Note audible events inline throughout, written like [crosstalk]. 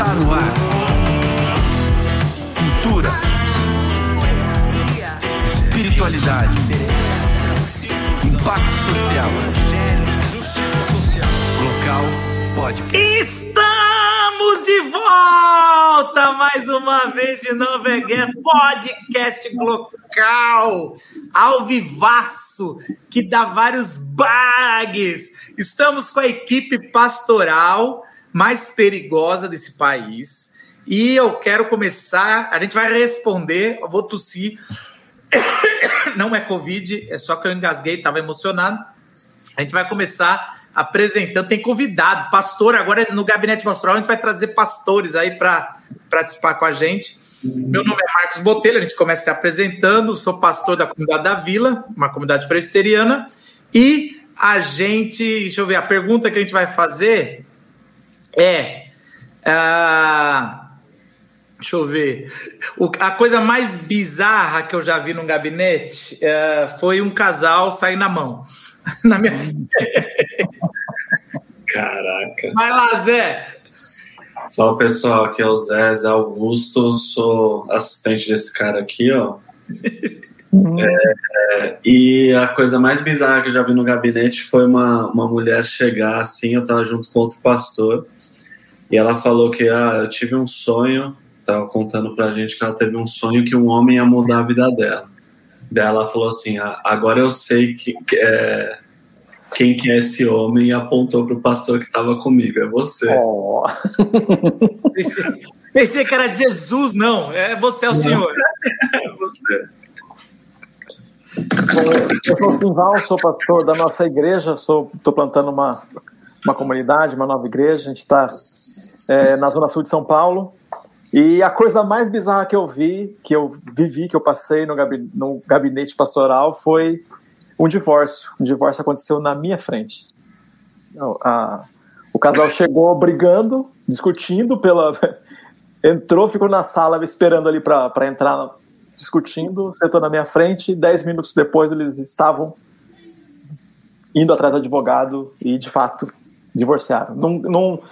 Está no ar. Cultura. Espiritualidade. Impacto social. Local Podcast. Estamos de volta mais uma vez de novo again, podcast local, ao vivaço, que dá vários bugs. Estamos com a equipe pastoral mais perigosa desse país. E eu quero começar. A gente vai responder. Eu vou tossir. [coughs] Não é Covid, é só que eu engasguei, estava emocionado. A gente vai começar apresentando. Tem convidado, pastor. Agora no gabinete pastoral a gente vai trazer pastores aí para participar com a gente. Meu nome é Marcos Botelho, a gente começa se apresentando. Sou pastor da comunidade da Vila, uma comunidade presbiteriana. E a gente, deixa eu ver, a pergunta que a gente vai fazer é. Uh, deixa eu ver. O, a coisa mais bizarra que eu já vi num gabinete uh, foi um casal sair na mão. [laughs] na minha [laughs] Caraca. Vai lá, Zé. Fala pessoal, aqui é o Zé, Zé Augusto, sou assistente desse cara aqui, ó. É, é, e a coisa mais bizarra que eu já vi no gabinete foi uma, uma mulher chegar assim, eu tava junto com outro pastor, e ela falou que ah, eu tive um sonho, tava contando pra gente que ela teve um sonho que um homem ia mudar a vida dela. Daí ela falou assim: ah, agora eu sei que, que é, quem que é esse homem e apontou pro pastor que estava comigo. É você. Oh. [laughs] pensei, pensei, que era Jesus, não. É você, é o senhor. [laughs] é você. Eu sou Simval, sou pastor da nossa igreja, estou plantando uma, uma comunidade, uma nova igreja. A gente está é, na Zona Sul de São Paulo. E a coisa mais bizarra que eu vi, que eu vivi, que eu passei no gabinete, no gabinete pastoral foi um divórcio. Um divórcio aconteceu na minha frente. A, o casal chegou brigando, discutindo pela. [laughs] Entrou, ficou na sala esperando ali para entrar, discutindo, sentou na minha frente. Dez minutos depois eles estavam indo atrás do advogado e, de fato, divorciaram. Não, não,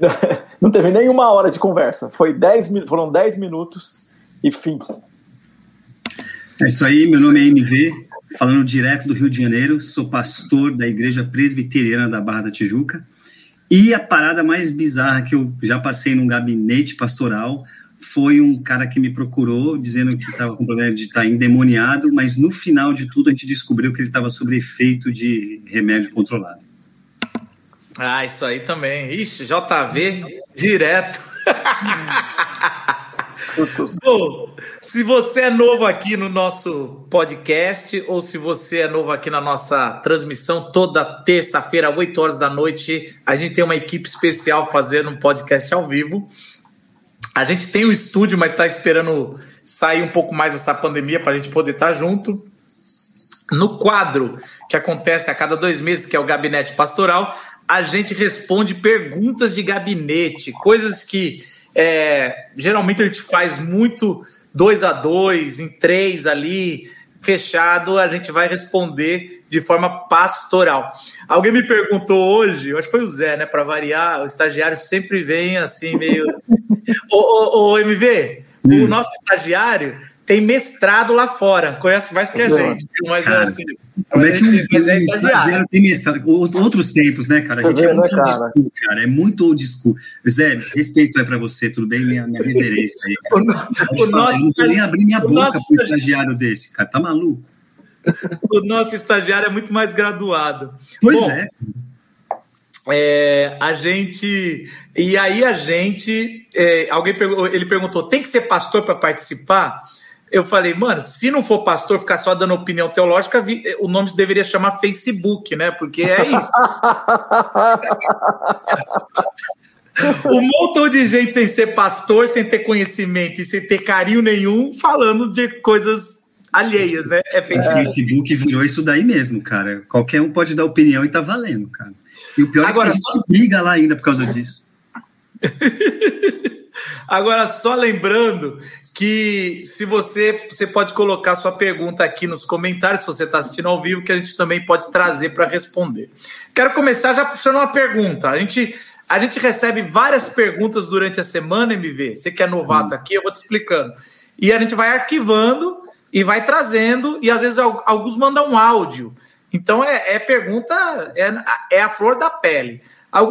[laughs] não teve nenhuma hora de conversa. Foi dez, foram 10 minutos e fim. É isso aí, meu nome é MV, falando direto do Rio de Janeiro, sou pastor da Igreja Presbiteriana da Barra da Tijuca. E a parada mais bizarra que eu já passei num gabinete pastoral foi um cara que me procurou dizendo que estava com problema de estar tá endemoniado, mas no final de tudo a gente descobriu que ele estava sob efeito de remédio controlado. Ah, isso aí também. Ixi, JV direto. [laughs] Bom, se você é novo aqui no nosso podcast ou se você é novo aqui na nossa transmissão toda terça-feira, 8 horas da noite, a gente tem uma equipe especial fazendo um podcast ao vivo. A gente tem o um estúdio, mas está esperando sair um pouco mais dessa pandemia para a gente poder estar tá junto. No quadro que acontece a cada dois meses, que é o Gabinete Pastoral, a gente responde perguntas de gabinete, coisas que é, geralmente a gente faz muito dois a dois, em três ali, fechado, a gente vai responder de forma pastoral. Alguém me perguntou hoje, acho que foi o Zé, né? Para variar, o estagiário sempre vem assim, meio. [laughs] ô, ô, ô, MV, hum. o nosso estagiário tem mestrado lá fora, conhece mais que a gente, mas cara, assim. Como é que um, é estagiário. tem mestrado? Outros tempos, né, cara? A gente é muito cara. old school, cara. É muito old school. Zé, respeito é para você, tudo bem? Minha, minha reverência aí. Cara. [laughs] o, o nosso, eu não vou nem abrir minha boca para um estagiário desse, cara. Tá maluco? [laughs] o nosso estagiário é muito mais graduado. Pois Bom, é. É, a gente. E aí a gente. É, alguém ele perguntou: tem que ser pastor para participar? Eu falei, mano, se não for pastor ficar só dando opinião teológica, o nome deveria chamar Facebook, né? Porque é isso. [laughs] um montão de gente sem ser pastor, sem ter conhecimento e sem ter carinho nenhum, falando de coisas alheias, né? É Facebook. É, Facebook virou isso daí mesmo, cara. Qualquer um pode dar opinião e tá valendo, cara. E o pior Agora, é que a gente só... briga lá ainda por causa disso. [laughs] Agora, só lembrando que se você você pode colocar sua pergunta aqui nos comentários, se você está assistindo ao vivo, que a gente também pode trazer para responder. Quero começar já puxando uma pergunta. A gente A gente recebe várias perguntas durante a semana, MV. Você que é novato aqui, eu vou te explicando. E a gente vai arquivando e vai trazendo, e às vezes alguns mandam um áudio. Então é, é pergunta, é, é, a flor da pele.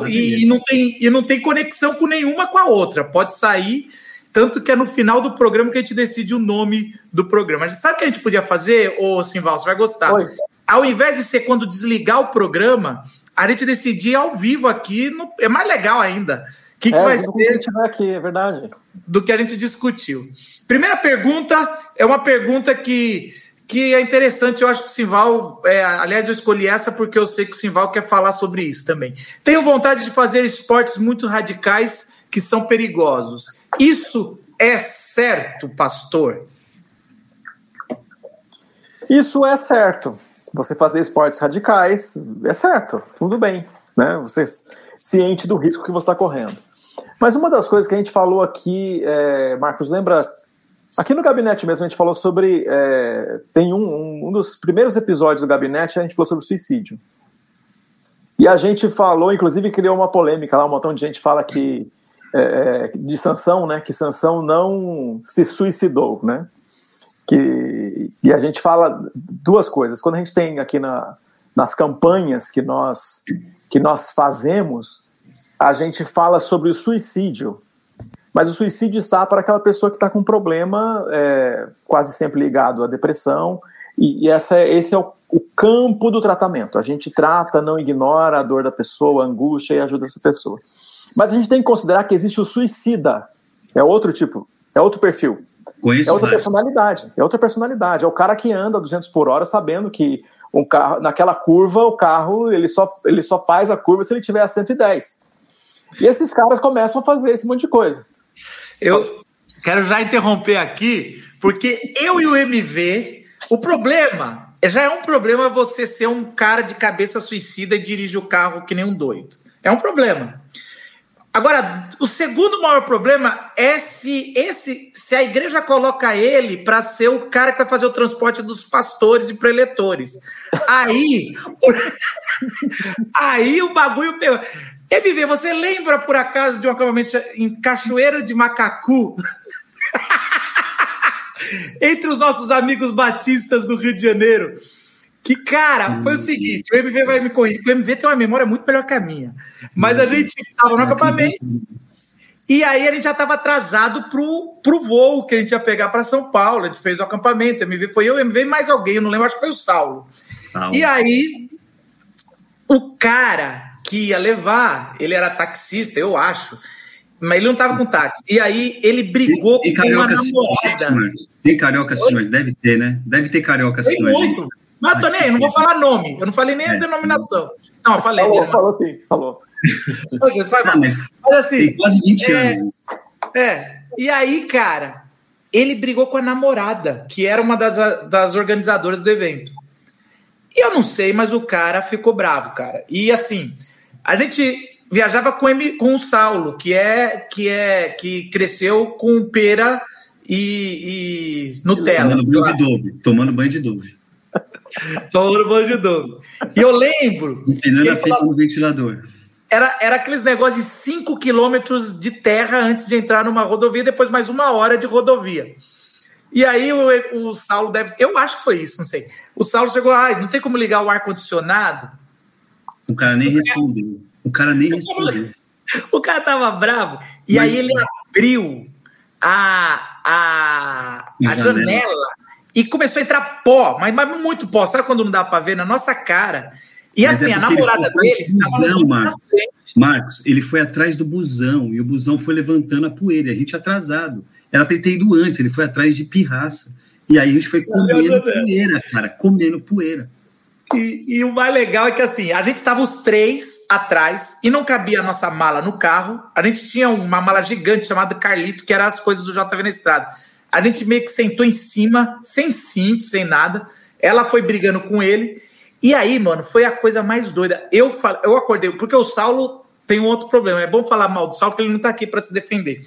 E, e, não tem, e não tem conexão com nenhuma com a outra. Pode sair, tanto que é no final do programa que a gente decide o nome do programa. Sabe o que a gente podia fazer, ô Simval? Você vai gostar. Oi. Ao invés de ser quando desligar o programa, a gente decidir ao vivo aqui, no, é mais legal ainda. O que, que é, vai ser? Que a gente vai aqui, é verdade. Do que a gente discutiu. Primeira pergunta é uma pergunta que, que é interessante. Eu acho que o Simval, é, aliás, eu escolhi essa porque eu sei que o Simval quer falar sobre isso também. Tenho vontade de fazer esportes muito radicais que são perigosos. Isso é certo, pastor? Isso é certo. Você fazer esportes radicais é certo, tudo bem, né? Você ciente do risco que você está correndo. Mas uma das coisas que a gente falou aqui, é, Marcos, lembra Aqui no gabinete mesmo a gente falou sobre. É, tem um, um, um, dos primeiros episódios do gabinete, a gente falou sobre suicídio. E a gente falou, inclusive criou uma polêmica lá, um montão de gente fala que. É, é de Sansão, né? Que Sansão não se suicidou, né? Que, e a gente fala duas coisas. Quando a gente tem aqui na, nas campanhas que nós, que nós fazemos, a gente fala sobre o suicídio mas o suicídio está para aquela pessoa que está com um problema é, quase sempre ligado à depressão, e, e essa é, esse é o, o, campo do tratamento. A gente trata, não ignora a dor da pessoa, a angústia e ajuda essa pessoa. Mas a gente tem que considerar que existe o suicida, é outro tipo, é outro perfil. Conheço é outra personalidade, é outra personalidade. É o cara que anda 200 por hora sabendo que um carro, naquela curva o carro ele só, ele só faz a curva se ele tiver a 110. E esses caras começam a fazer esse monte de coisa. Eu quero já interromper aqui, porque eu e o MV, o problema já é um problema você ser um cara de cabeça suicida e dirige o carro que nem um doido. É um problema. Agora, o segundo maior problema é se esse, se a igreja coloca ele para ser o cara que vai fazer o transporte dos pastores e preletores. Aí, [laughs] aí o bagulho MV, você lembra por acaso de um acampamento em Cachoeira de Macacu? [laughs] Entre os nossos amigos batistas do Rio de Janeiro. Que, cara, foi o seguinte: o MV vai me corrigir, o MV tem uma memória muito melhor que a minha. Mas a gente estava no acampamento. E aí a gente já estava atrasado pro, pro voo que a gente ia pegar para São Paulo. A gente fez o acampamento. O MV foi eu, o MV e mais alguém, eu não lembro, acho que foi o Saulo. Saulo. E aí, o cara que ia levar, ele era taxista, eu acho, mas ele não estava com táxi. E aí ele brigou tem, tem com uma namorada. Tem carioca assim, deve ter, né? Deve ter carioca assim. Tem muito. Mas eu tô nem aí, não vou falar nome, eu não falei nem é. a denominação. Não, eu falei. Falou, falou sim, falou. [laughs] não, mas, mas assim. Tem quase 20 é, anos. É. E aí, cara, ele brigou com a namorada, que era uma das, das organizadoras do evento. E eu não sei, mas o cara ficou bravo, cara. E assim, a gente viajava com, M, com o Saulo, que é que é que cresceu com pera e, e Nutella. Tomando banho de Dove. Tomando banho de Dove. [laughs] tomando banho de Dove. E eu lembro. Empinando a frente no ventilador. Era, era aqueles negócios de 5 quilômetros de terra antes de entrar numa rodovia, depois mais uma hora de rodovia. E aí o, o Saulo deve. Eu acho que foi isso, não sei. O Saulo chegou, ah, não tem como ligar o ar-condicionado. O cara nem respondeu. O cara nem respondeu. [laughs] O cara tava bravo. E Mas... aí ele abriu a, a, a janela. e começou a entrar pó, mas, mas muito pó. Sabe quando não dá para ver na nossa cara? E mas assim, é a namorada dele busão, Marcos. Marcos, ele foi atrás do busão e o busão foi levantando a poeira. A gente atrasado. Era para ele ter ido antes, ele foi atrás de pirraça. E aí a gente foi comendo poeira, cara, comendo poeira. E, e, o mais legal é que assim, a gente estava os três atrás e não cabia a nossa mala no carro. A gente tinha uma mala gigante chamada Carlito, que era as coisas do JV na estrada. A gente meio que sentou em cima, sem cinto, sem nada. Ela foi brigando com ele. E aí, mano, foi a coisa mais doida. Eu, eu acordei, porque o Saulo tem um outro problema. É bom falar mal do Saulo, porque ele não tá aqui para se defender.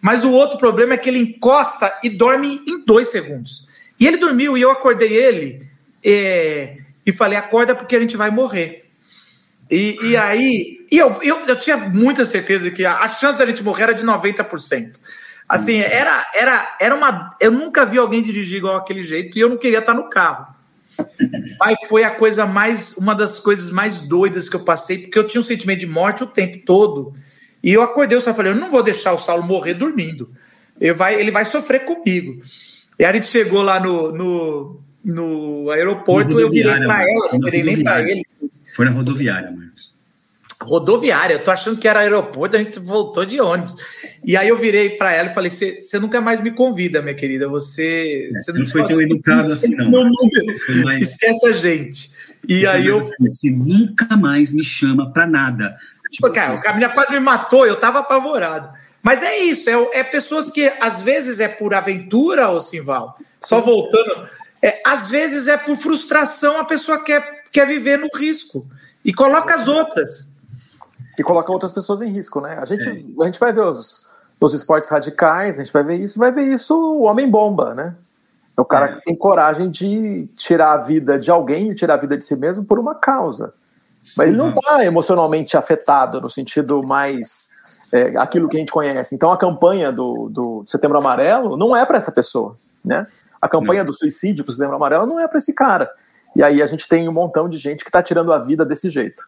Mas o outro problema é que ele encosta e dorme em dois segundos. E ele dormiu e eu acordei ele. É e falei: acorda porque a gente vai morrer. E, e aí, e eu, eu, eu tinha muita certeza que a, a chance da gente morrer era de 90%. Assim, era, era, era uma. Eu nunca vi alguém dirigir igual aquele jeito e eu não queria estar no carro. Mas foi a coisa mais. Uma das coisas mais doidas que eu passei, porque eu tinha um sentimento de morte o tempo todo. E eu acordei, eu só falei: eu não vou deixar o Saulo morrer dormindo. Eu vai, ele vai sofrer comigo. E a gente chegou lá no, no, no aeroporto, eu virei para ela, não virei nem para ele. Foi na rodoviária, Marcos. Rodoviária, eu tô achando que era aeroporto, a gente voltou de ônibus. E aí eu virei para ela e falei: você nunca mais me convida, minha querida. Você, é, não, não foi tão educado assim, não. não, mais... Esquece a gente. E aí eu. Você nunca mais me chama para nada. Tipo, cara, assim, o caminho quase me matou, eu tava apavorado. Mas é isso, é, é, pessoas que às vezes é por aventura, ô Simval, só voltando, é, às vezes é por frustração, a pessoa quer, quer viver no risco e coloca as outras. E coloca outras pessoas em risco, né? A gente, é a gente vai ver os, os esportes radicais, a gente vai ver isso, vai ver isso o homem-bomba, né? É o cara é. que tem coragem de tirar a vida de alguém e tirar a vida de si mesmo por uma causa. Mas ele não está emocionalmente afetado no sentido mais é, aquilo que a gente conhece. Então a campanha do, do Setembro Amarelo não é para essa pessoa, né? A campanha não. do suicídio para o Setembro Amarelo não é para esse cara. E aí a gente tem um montão de gente que está tirando a vida desse jeito.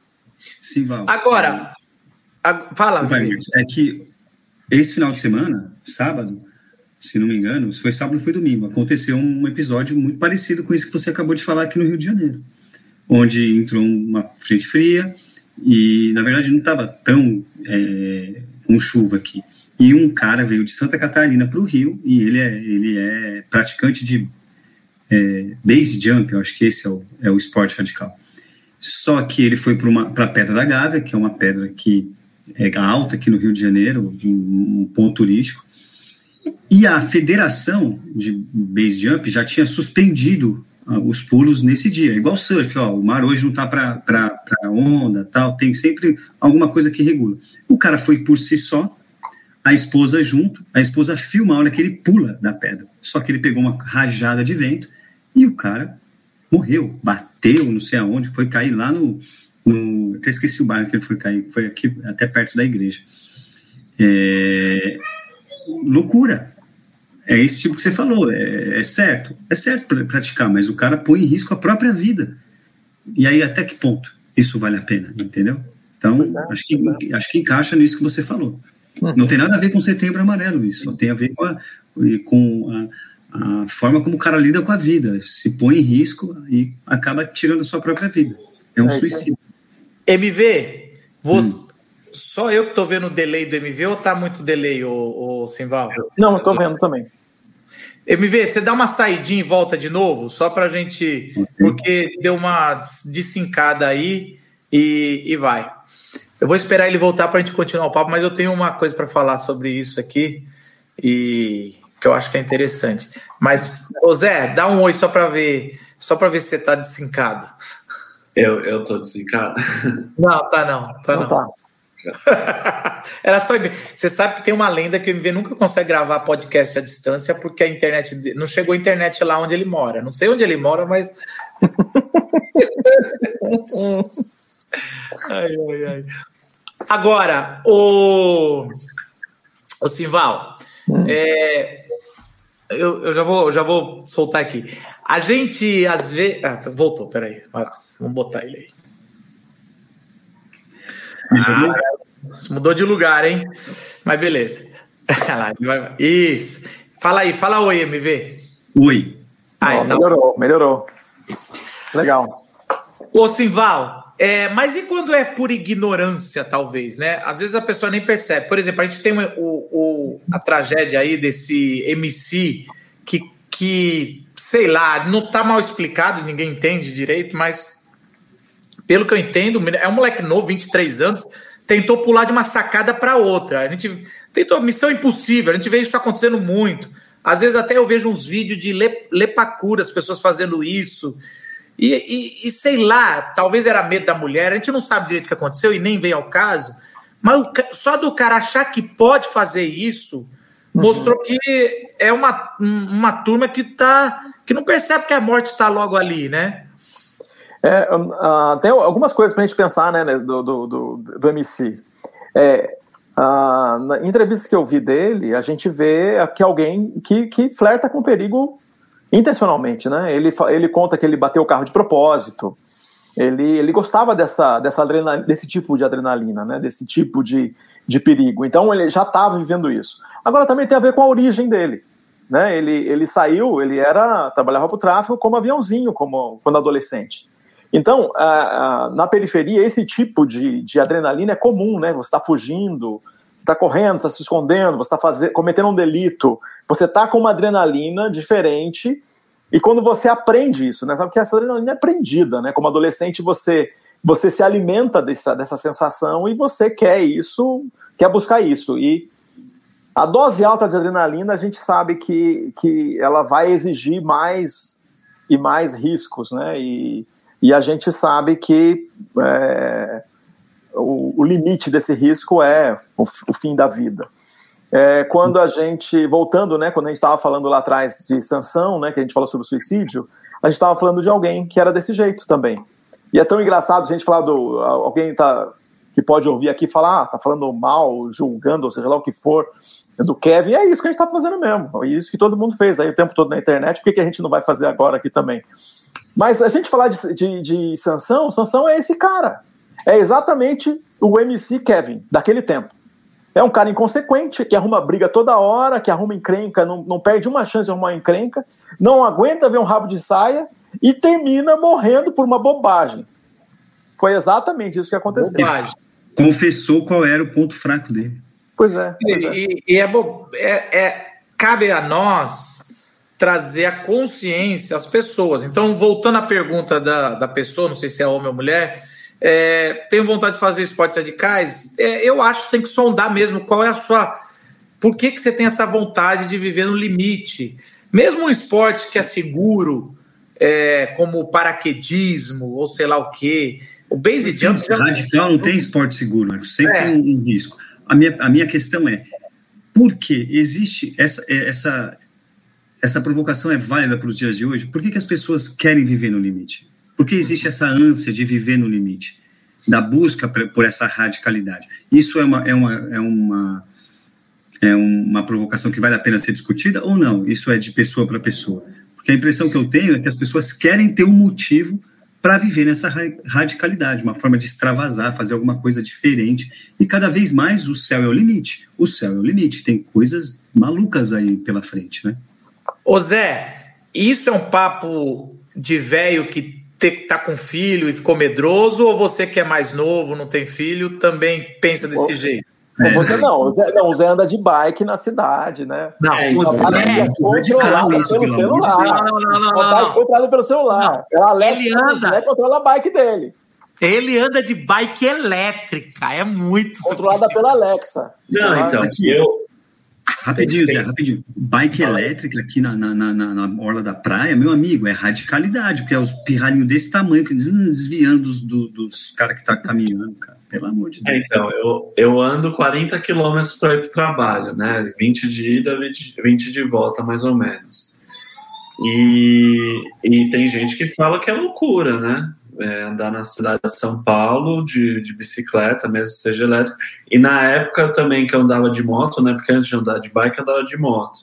Sim, Val. Agora, a, fala. É que esse final de semana, sábado, se não me engano, se foi sábado ou foi domingo, aconteceu um episódio muito parecido com isso que você acabou de falar aqui no Rio de Janeiro onde entrou uma frente fria e, na verdade, não estava tão é, com chuva aqui. E um cara veio de Santa Catarina para o Rio e ele é, ele é praticante de é, base jump, eu acho que esse é o, é o esporte radical. Só que ele foi para a Pedra da Gávea, que é uma pedra que é alta aqui no Rio de Janeiro, um, um ponto turístico. E a federação de base jump já tinha suspendido os pulos nesse dia. Igual surf, ó, o mar hoje não tá para onda, tal, tem sempre alguma coisa que regula. O cara foi por si só, a esposa junto, a esposa filma a hora que ele pula da pedra. Só que ele pegou uma rajada de vento e o cara morreu, bateu, não sei aonde, foi cair lá no, no até esqueci o bairro que ele foi cair, foi aqui até perto da igreja. É, loucura, é esse tipo que você falou, é, é certo, é certo praticar, mas o cara põe em risco a própria vida. E aí, até que ponto isso vale a pena, entendeu? Então, é, acho, que, é. acho que encaixa nisso que você falou. Uhum. Não tem nada a ver com setembro amarelo isso, só tem a ver com a, com a, a, forma como o cara lida com a vida, se põe em risco e acaba tirando a sua própria vida. É um é suicídio. MV, você, hum. só eu que estou vendo o delay do MV ou tá muito delay, o, o Simval? Não, estou vendo também. MV, você dá uma saidinha e volta de novo, só para a gente. Porque deu uma desincada aí e, e vai. Eu vou esperar ele voltar para a gente continuar o papo, mas eu tenho uma coisa para falar sobre isso aqui e que eu acho que é interessante. Mas, ô Zé, dá um oi só para ver, só para ver se você está desincado. Eu, eu tô desincado. Não, tá não, tá não. não. Tá. [laughs] Era só. Você sabe que tem uma lenda que o MV nunca consegue gravar podcast à distância porque a internet. Não chegou a internet lá onde ele mora. Não sei onde ele mora, mas. [laughs] ai, ai, ai. Agora, o. O Simval, hum. é, eu, eu, já vou, já vou soltar aqui. A gente, às vezes. Ah, voltou, peraí. Vai lá, vamos botar ele aí. Ah, mudou de lugar, hein? Mas beleza. [laughs] Isso. Fala aí, fala oi, MV. Oi. Ah, oh, então... Melhorou, melhorou. Legal. Ô, Simval, é, mas e quando é por ignorância, talvez, né? Às vezes a pessoa nem percebe. Por exemplo, a gente tem o, o, a tragédia aí desse MC que, que, sei lá, não tá mal explicado, ninguém entende direito, mas pelo que eu entendo, é um moleque novo, 23 anos, tentou pular de uma sacada para outra. A gente tentou missão impossível, a gente vê isso acontecendo muito. Às vezes até eu vejo uns vídeos de lepacura, as pessoas fazendo isso. E, e, e, sei lá, talvez era medo da mulher, a gente não sabe direito o que aconteceu e nem veio ao caso. Mas o, só do cara achar que pode fazer isso uhum. mostrou que é uma, uma turma que tá que não percebe que a morte está logo ali, né? É, uh, tem algumas coisas para a gente pensar né, do, do, do, do MC. É, uh, na entrevistas que eu vi dele, a gente vê que alguém que, que flerta com perigo intencionalmente. Né? Ele, ele conta que ele bateu o carro de propósito, ele, ele gostava dessa, dessa adrenalina, desse tipo de adrenalina, né? desse tipo de, de perigo. Então ele já estava vivendo isso. Agora também tem a ver com a origem dele. Né? Ele, ele saiu, ele era trabalhava para o tráfico como aviãozinho, como quando adolescente. Então, na periferia, esse tipo de, de adrenalina é comum, né? Você está fugindo, você está correndo, você está se escondendo, você está cometendo um delito, você está com uma adrenalina diferente, e quando você aprende isso, né? Sabe que essa adrenalina é aprendida, né? Como adolescente, você, você se alimenta dessa, dessa sensação e você quer isso, quer buscar isso. E a dose alta de adrenalina, a gente sabe que, que ela vai exigir mais e mais riscos, né? E, e a gente sabe que é, o, o, limite desse risco é o, o fim da vida. É, quando a gente, voltando, né, quando a gente estava falando lá atrás de sanção, né, que a gente falou sobre suicídio, a gente estava falando de alguém que era desse jeito também. E é tão engraçado a gente falar do. Alguém tá, que pode ouvir aqui falar, ah, tá falando mal, julgando, ou seja lá o que for, do Kevin. É isso que a gente está fazendo mesmo. É isso que todo mundo fez aí o tempo todo na internet. Por que, que a gente não vai fazer agora aqui também? Mas a gente falar de, de, de Sansão, Sansão é esse cara. É exatamente o MC Kevin, daquele tempo. É um cara inconsequente, que arruma briga toda hora, que arruma encrenca, não, não perde uma chance de arrumar encrenca, não aguenta ver um rabo de saia e termina morrendo por uma bobagem. Foi exatamente isso que aconteceu. Bobagem. Confessou qual era o ponto fraco dele. Pois é. Pois é. E, e é, é, é, cabe a nós trazer a consciência às pessoas. Então, voltando à pergunta da, da pessoa, não sei se é homem ou mulher, é, tenho vontade de fazer esportes radicais? É, eu acho que tem que sondar mesmo qual é a sua. Por que, que você tem essa vontade de viver no limite? Mesmo um esporte que é seguro, é, como o paraquedismo ou sei lá o quê, o base jump. Radical não tem esporte seguro, Marcos. Sempre é. um risco. A minha, a minha questão é: por que existe essa, essa, essa provocação é válida para os dias de hoje? Por que, que as pessoas querem viver no limite? Por que existe essa ânsia de viver no limite? Da busca por essa radicalidade. Isso é uma, é uma, é uma, é uma provocação que vale a pena ser discutida ou não? Isso é de pessoa para pessoa. Porque a impressão que eu tenho é que as pessoas querem ter um motivo para viver nessa radicalidade, uma forma de extravasar, fazer alguma coisa diferente. E cada vez mais o céu é o limite. O céu é o limite. Tem coisas malucas aí pela frente, né? Ô Zé, isso é um papo de velho que tá com filho e ficou medroso, ou você que é mais novo, não tem filho, também pensa desse jeito? É. Você não o, Zé, não, o Zé anda de bike na cidade, né? Não, é, o Zé é controlado pelo celular. Não, não, não, não. Controlado pelo celular. Não. É Alexa, ele anda. Zé controla a bike dele. Ele anda de bike elétrica, é muito Controlada pela Alexa. Não, então, eu, Rapidinho, Zé, rapidinho. Bike elétrica aqui na, na, na, na, orla da praia, meu amigo, é radicalidade, porque é os pirralhinhos desse tamanho, desviando dos, do, dos caras que tá caminhando, cara. Pelo amor de é, Deus. É, então, eu, eu ando 40 quilômetros para ir para o trabalho, né? 20 de ida, 20, 20 de volta, mais ou menos. E, e tem gente que fala que é loucura, né? É, andar na cidade de São Paulo de, de bicicleta, mesmo seja elétrica. E na época também que eu andava de moto, né? Porque antes de andar de bike, eu andava de moto.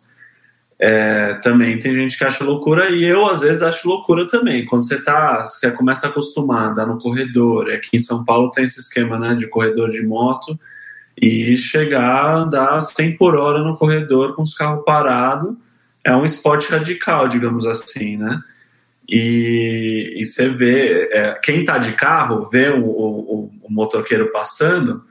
É, também tem gente que acha loucura e eu às vezes acho loucura também. Quando você tá, você começa a acostumar andar no corredor, aqui em São Paulo tem esse esquema, né, de corredor de moto e chegar a andar 100 por hora no corredor com os carros parados é um esporte radical, digamos assim, né? E, e você vê, é, quem está de carro vê o, o, o, motoqueiro passando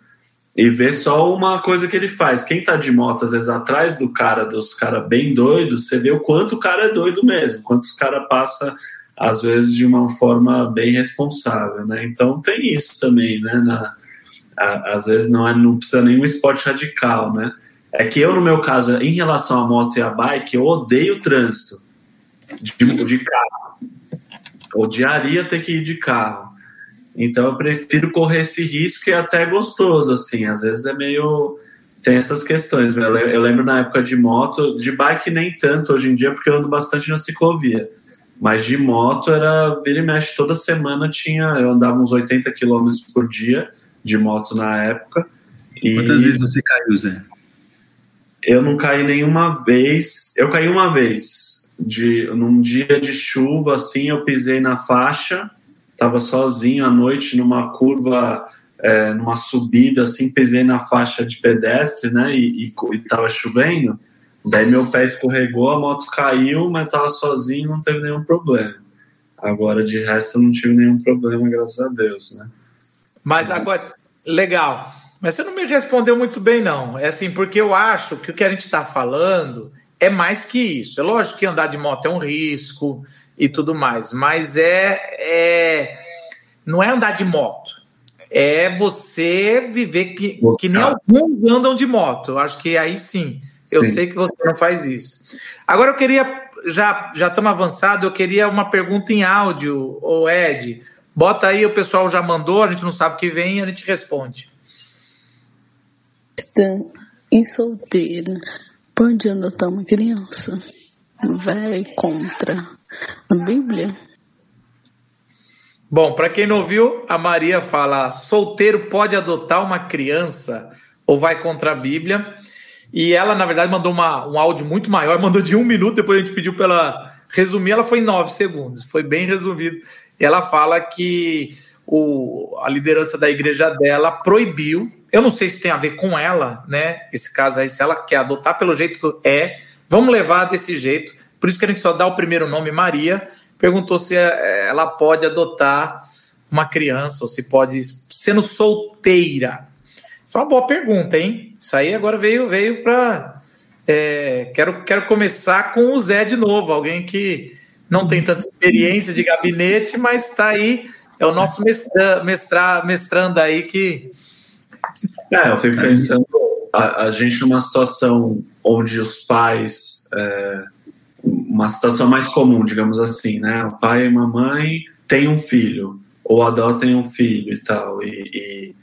e vê só uma coisa que ele faz. Quem está de moto, às vezes, atrás do cara, dos caras bem doidos, você vê o quanto o cara é doido mesmo, quanto o cara passa, às vezes, de uma forma bem responsável, né? Então tem isso também, né? Na, a, às vezes não, é, não precisa nenhum esporte radical, né? É que eu, no meu caso, em relação à moto e à bike, eu odeio o trânsito de, de carro odiaria ter que ir de carro. Então eu prefiro correr esse risco e é até gostoso, assim. Às vezes é meio. Tem essas questões. Eu lembro na época de moto, de bike nem tanto hoje em dia, porque eu ando bastante na ciclovia. Mas de moto era vira e mexe toda semana tinha, eu andava uns 80 quilômetros por dia de moto na época. E Quantas vezes você caiu, Zé? Eu não caí nenhuma vez. Eu caí uma vez. De, num dia de chuva, assim, eu pisei na faixa, estava sozinho à noite numa curva, é, numa subida, assim, pisei na faixa de pedestre, né? E, e, e tava chovendo. Daí meu pé escorregou, a moto caiu, mas tava sozinho, não teve nenhum problema. Agora, de resto, eu não tive nenhum problema, graças a Deus, né? Mas agora, legal. Mas você não me respondeu muito bem, não. É assim, porque eu acho que o que a gente está falando é mais que isso. É lógico que andar de moto é um risco e tudo mais, mas é, é não é andar de moto. É você viver que, que nem alguns andam de moto. Eu acho que aí sim. Eu sim. sei que você não faz isso. Agora eu queria, já já estamos avançados, eu queria uma pergunta em áudio, o Ed. Bota aí, o pessoal já mandou, a gente não sabe o que vem, a gente responde cristã e solteira pode adotar uma criança? Vai contra a Bíblia? Bom, para quem não viu, a Maria fala: solteiro pode adotar uma criança ou vai contra a Bíblia? E ela, na verdade, mandou uma, um áudio muito maior, [laughs] mandou de um minuto, depois a gente pediu para ela resumir, ela foi em nove segundos, foi bem resumido. E ela fala que o, a liderança da igreja dela proibiu eu não sei se tem a ver com ela, né? Esse caso aí, se ela quer adotar, pelo jeito é. Vamos levar desse jeito. Por isso que a gente só dá o primeiro nome, Maria. Perguntou se é, ela pode adotar uma criança ou se pode, sendo solteira. Isso é uma boa pergunta, hein? Isso aí agora veio, veio para. É, quero, quero começar com o Zé de novo, alguém que não tem tanta experiência de gabinete, mas está aí, é o nosso mestra, mestra, mestrando aí que é, eu fico pensando, a, a gente numa situação onde os pais, é, uma situação mais comum, digamos assim, né? O pai e a mãe têm um filho, ou adotem um filho e tal, e, e,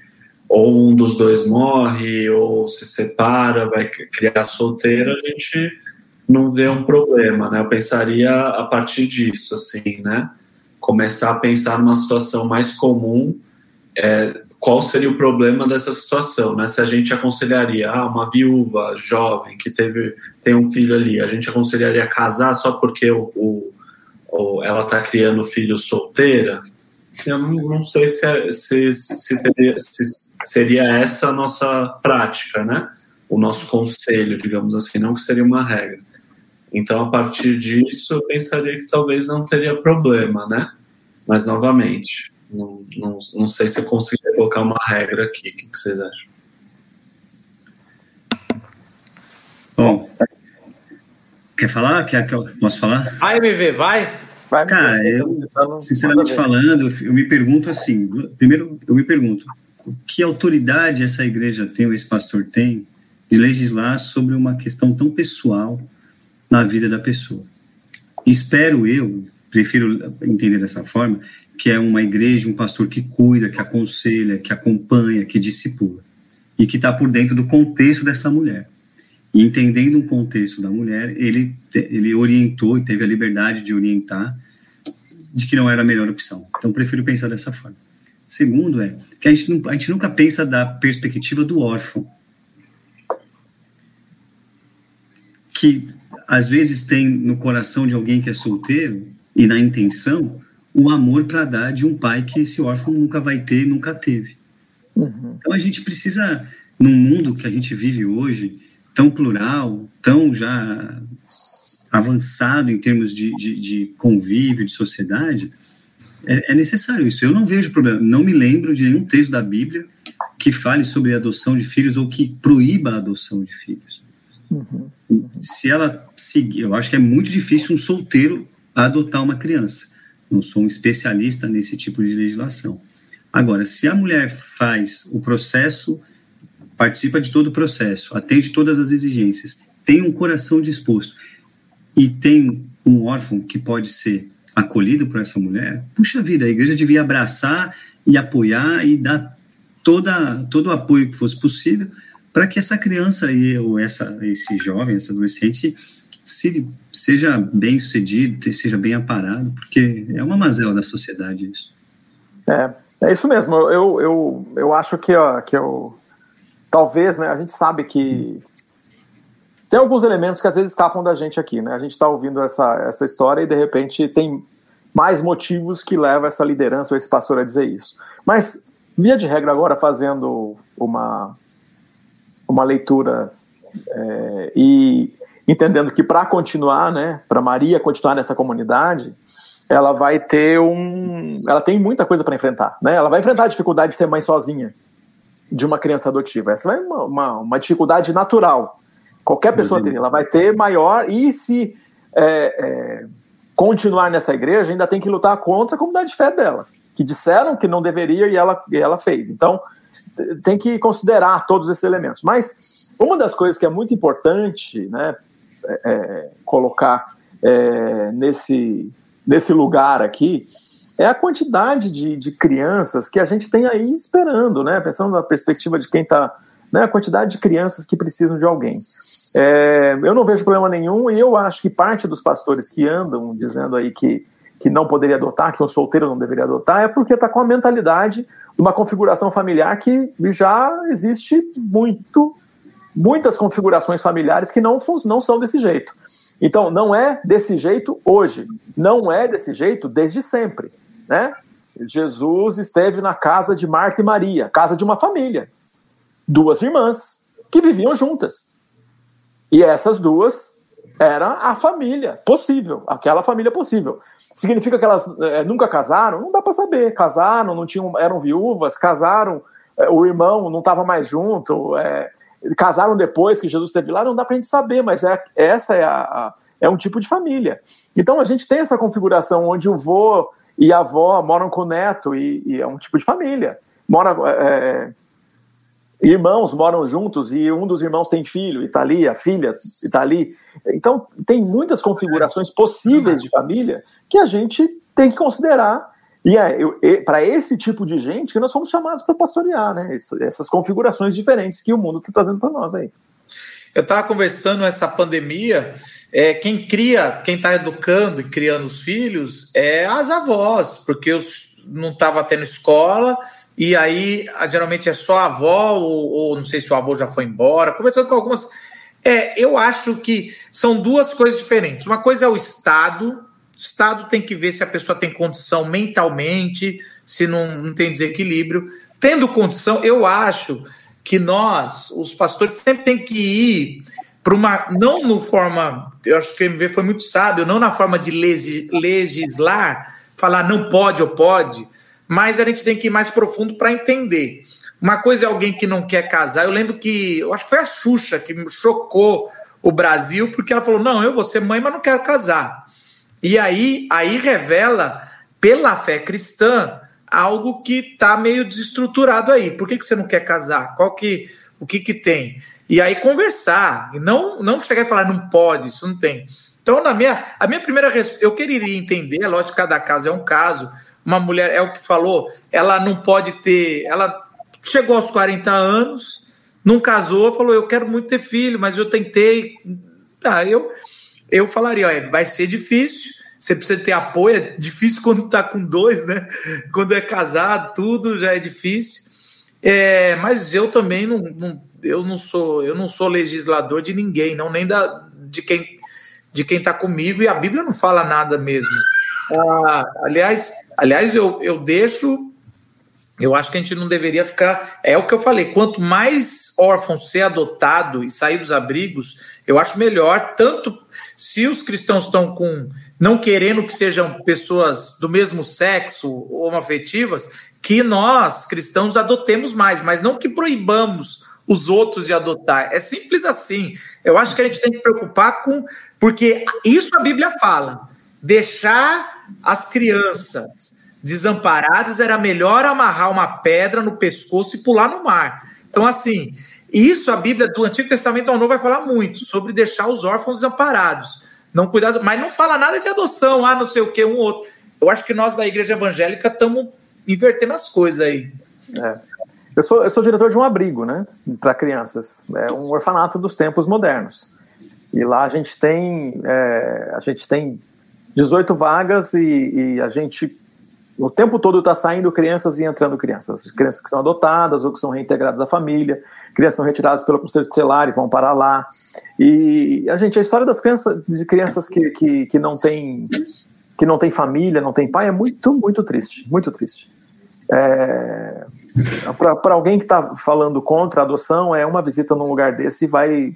ou um dos dois morre, ou se separa, vai criar solteira, a gente não vê um problema, né? Eu pensaria a partir disso, assim, né? Começar a pensar numa situação mais comum, é, qual seria o problema dessa situação, né? Se a gente aconselharia ah, uma viúva jovem que teve tem um filho ali, a gente aconselharia casar só porque o, o, o ela está criando filho solteira? Eu não, não sei se, é, se, se, teria, se, seria essa a nossa prática, né? O nosso conselho, digamos assim, não que seria uma regra. Então, a partir disso, eu pensaria que talvez não teria problema, né? Mas, novamente, não, não, não sei se eu consigo colocar uma regra aqui. O que, que vocês acham? Bom, quer falar? Quer que eu posso falar? Vai, MV, vai. vai Cara, eu, tá sinceramente falando, eu me pergunto assim: primeiro, eu me pergunto, que autoridade essa igreja tem, ou esse pastor tem, de legislar sobre uma questão tão pessoal na vida da pessoa? Espero eu, prefiro entender dessa forma, que é uma igreja, um pastor que cuida, que aconselha, que acompanha, que discipula e que está por dentro do contexto dessa mulher. E entendendo o contexto da mulher, ele, ele orientou e teve a liberdade de orientar de que não era a melhor opção. Então, prefiro pensar dessa forma. Segundo é que a gente, a gente nunca pensa da perspectiva do órfão, que às vezes tem no coração de alguém que é solteiro e na intenção o amor para dar de um pai que esse órfão nunca vai ter, nunca teve. Uhum. Então a gente precisa, num mundo que a gente vive hoje, tão plural, tão já avançado em termos de, de, de convívio, de sociedade, é, é, necessário isso. Eu não vejo problema, não me lembro de nenhum texto da Bíblia que fale sobre a adoção de filhos ou que proíba a adoção de filhos. Uhum. Se ela seguir, eu acho que é muito difícil um solteiro adotar uma criança não sou um especialista nesse tipo de legislação. Agora, se a mulher faz o processo, participa de todo o processo, atende todas as exigências, tem um coração disposto e tem um órfão que pode ser acolhido por essa mulher, puxa vida, a igreja devia abraçar e apoiar e dar toda, todo o apoio que fosse possível para que essa criança ou essa, esse jovem, esse adolescente se, seja bem sucedido, seja bem aparado, porque é uma mazela da sociedade isso. É, é isso mesmo. Eu, eu, eu acho que, ó, que eu, talvez, né, a gente sabe que tem alguns elementos que às vezes escapam da gente aqui, né? A gente está ouvindo essa, essa história e de repente tem mais motivos que levam essa liderança ou esse pastor a dizer isso. Mas, via de regra, agora fazendo uma, uma leitura é, e entendendo que para continuar, né, para Maria continuar nessa comunidade, ela vai ter um, ela tem muita coisa para enfrentar, né? Ela vai enfrentar a dificuldade de ser mãe sozinha de uma criança adotiva. Essa é uma, uma, uma dificuldade natural. Qualquer pessoa teria. Ela vai ter maior e se é, é, continuar nessa igreja, ainda tem que lutar contra a comunidade de fé dela, que disseram que não deveria e ela, e ela fez. Então, tem que considerar todos esses elementos. Mas uma das coisas que é muito importante, né, é, é, colocar é, nesse, nesse lugar aqui é a quantidade de, de crianças que a gente tem aí esperando, né? Pensando na perspectiva de quem está. Né, a quantidade de crianças que precisam de alguém. É, eu não vejo problema nenhum e eu acho que parte dos pastores que andam dizendo aí que, que não poderia adotar, que um solteiro não deveria adotar, é porque está com a mentalidade de uma configuração familiar que já existe muito muitas configurações familiares que não, não são desse jeito. Então, não é desse jeito hoje, não é desse jeito desde sempre, né? Jesus esteve na casa de Marta e Maria, casa de uma família, duas irmãs que viviam juntas. E essas duas era a família possível, aquela família possível. Significa que elas é, nunca casaram? Não dá para saber. Casaram, não tinham, eram viúvas, casaram, é, o irmão não estava mais junto, é, casaram depois que Jesus esteve lá, não dá para a gente saber, mas é, essa é, a, a, é um tipo de família. Então a gente tem essa configuração onde o vô e a avó moram com o neto, e, e é um tipo de família. Mora, é, irmãos moram juntos e um dos irmãos tem filho e está ali, a filha está ali. Então tem muitas configurações possíveis de família que a gente tem que considerar e é para esse tipo de gente que nós fomos chamados para pastorear, né? Essas configurações diferentes que o mundo está trazendo para nós aí. Eu estava conversando essa pandemia, é, quem cria, quem está educando e criando os filhos é as avós, porque os, não estava tendo escola, e aí geralmente é só a avó, ou, ou, não sei se o avô já foi embora, conversando com algumas. É, eu acho que são duas coisas diferentes. Uma coisa é o Estado, Estado tem que ver se a pessoa tem condição mentalmente, se não, não tem desequilíbrio. Tendo condição, eu acho que nós, os pastores, sempre tem que ir para uma. Não no forma. Eu acho que o MV foi muito sábio, não na forma de legislar, falar não pode ou pode, mas a gente tem que ir mais profundo para entender. Uma coisa é alguém que não quer casar. Eu lembro que. Eu acho que foi a Xuxa que chocou o Brasil, porque ela falou: não, eu vou ser mãe, mas não quero casar. E aí, aí revela, pela fé cristã, algo que está meio desestruturado aí. Por que, que você não quer casar? Qual que, o que que tem? E aí conversar, e não, não chegar e falar, não pode, isso não tem. Então, na minha, a minha primeira resposta, eu queria entender, lógico que cada caso é um caso. Uma mulher, é o que falou, ela não pode ter, ela chegou aos 40 anos, não casou, falou, eu quero muito ter filho, mas eu tentei. Ah, eu, eu falaria, ó, vai ser difícil, você precisa ter apoio, é difícil quando tá com dois, né? [laughs] Quando é casado, tudo já é difícil. É, mas eu também não, não, eu não sou eu não sou legislador de ninguém, não nem da, de quem de quem está comigo e a Bíblia não fala nada mesmo. Ah, aliás, aliás eu, eu deixo eu acho que a gente não deveria ficar. É o que eu falei: quanto mais órfãos ser adotado e sair dos abrigos, eu acho melhor. Tanto se os cristãos estão com não querendo que sejam pessoas do mesmo sexo homoafetivas, que nós cristãos adotemos mais, mas não que proibamos os outros de adotar. É simples assim. Eu acho que a gente tem que preocupar com. Porque isso a Bíblia fala: deixar as crianças desamparadas, era melhor amarrar uma pedra no pescoço e pular no mar. Então, assim, isso a Bíblia do Antigo Testamento ao Novo vai falar muito sobre deixar os órfãos desamparados. Não cuidado, mas não fala nada de adoção, ah, não sei o que, um outro. Eu acho que nós da igreja evangélica estamos invertendo as coisas aí. É. Eu sou, eu sou diretor de um abrigo, né, para crianças. É um orfanato dos tempos modernos. E lá a gente tem, é, a gente tem 18 vagas e, e a gente o tempo todo está saindo crianças e entrando crianças. Crianças que são adotadas ou que são reintegradas à família, crianças são retiradas pelo conselho tutelar e vão para lá. E a gente, a história das crianças, de crianças que, que, que não tem que não tem família, não tem pai, é muito, muito triste, muito triste. É, para alguém que está falando contra a adoção, é uma visita num lugar desse e vai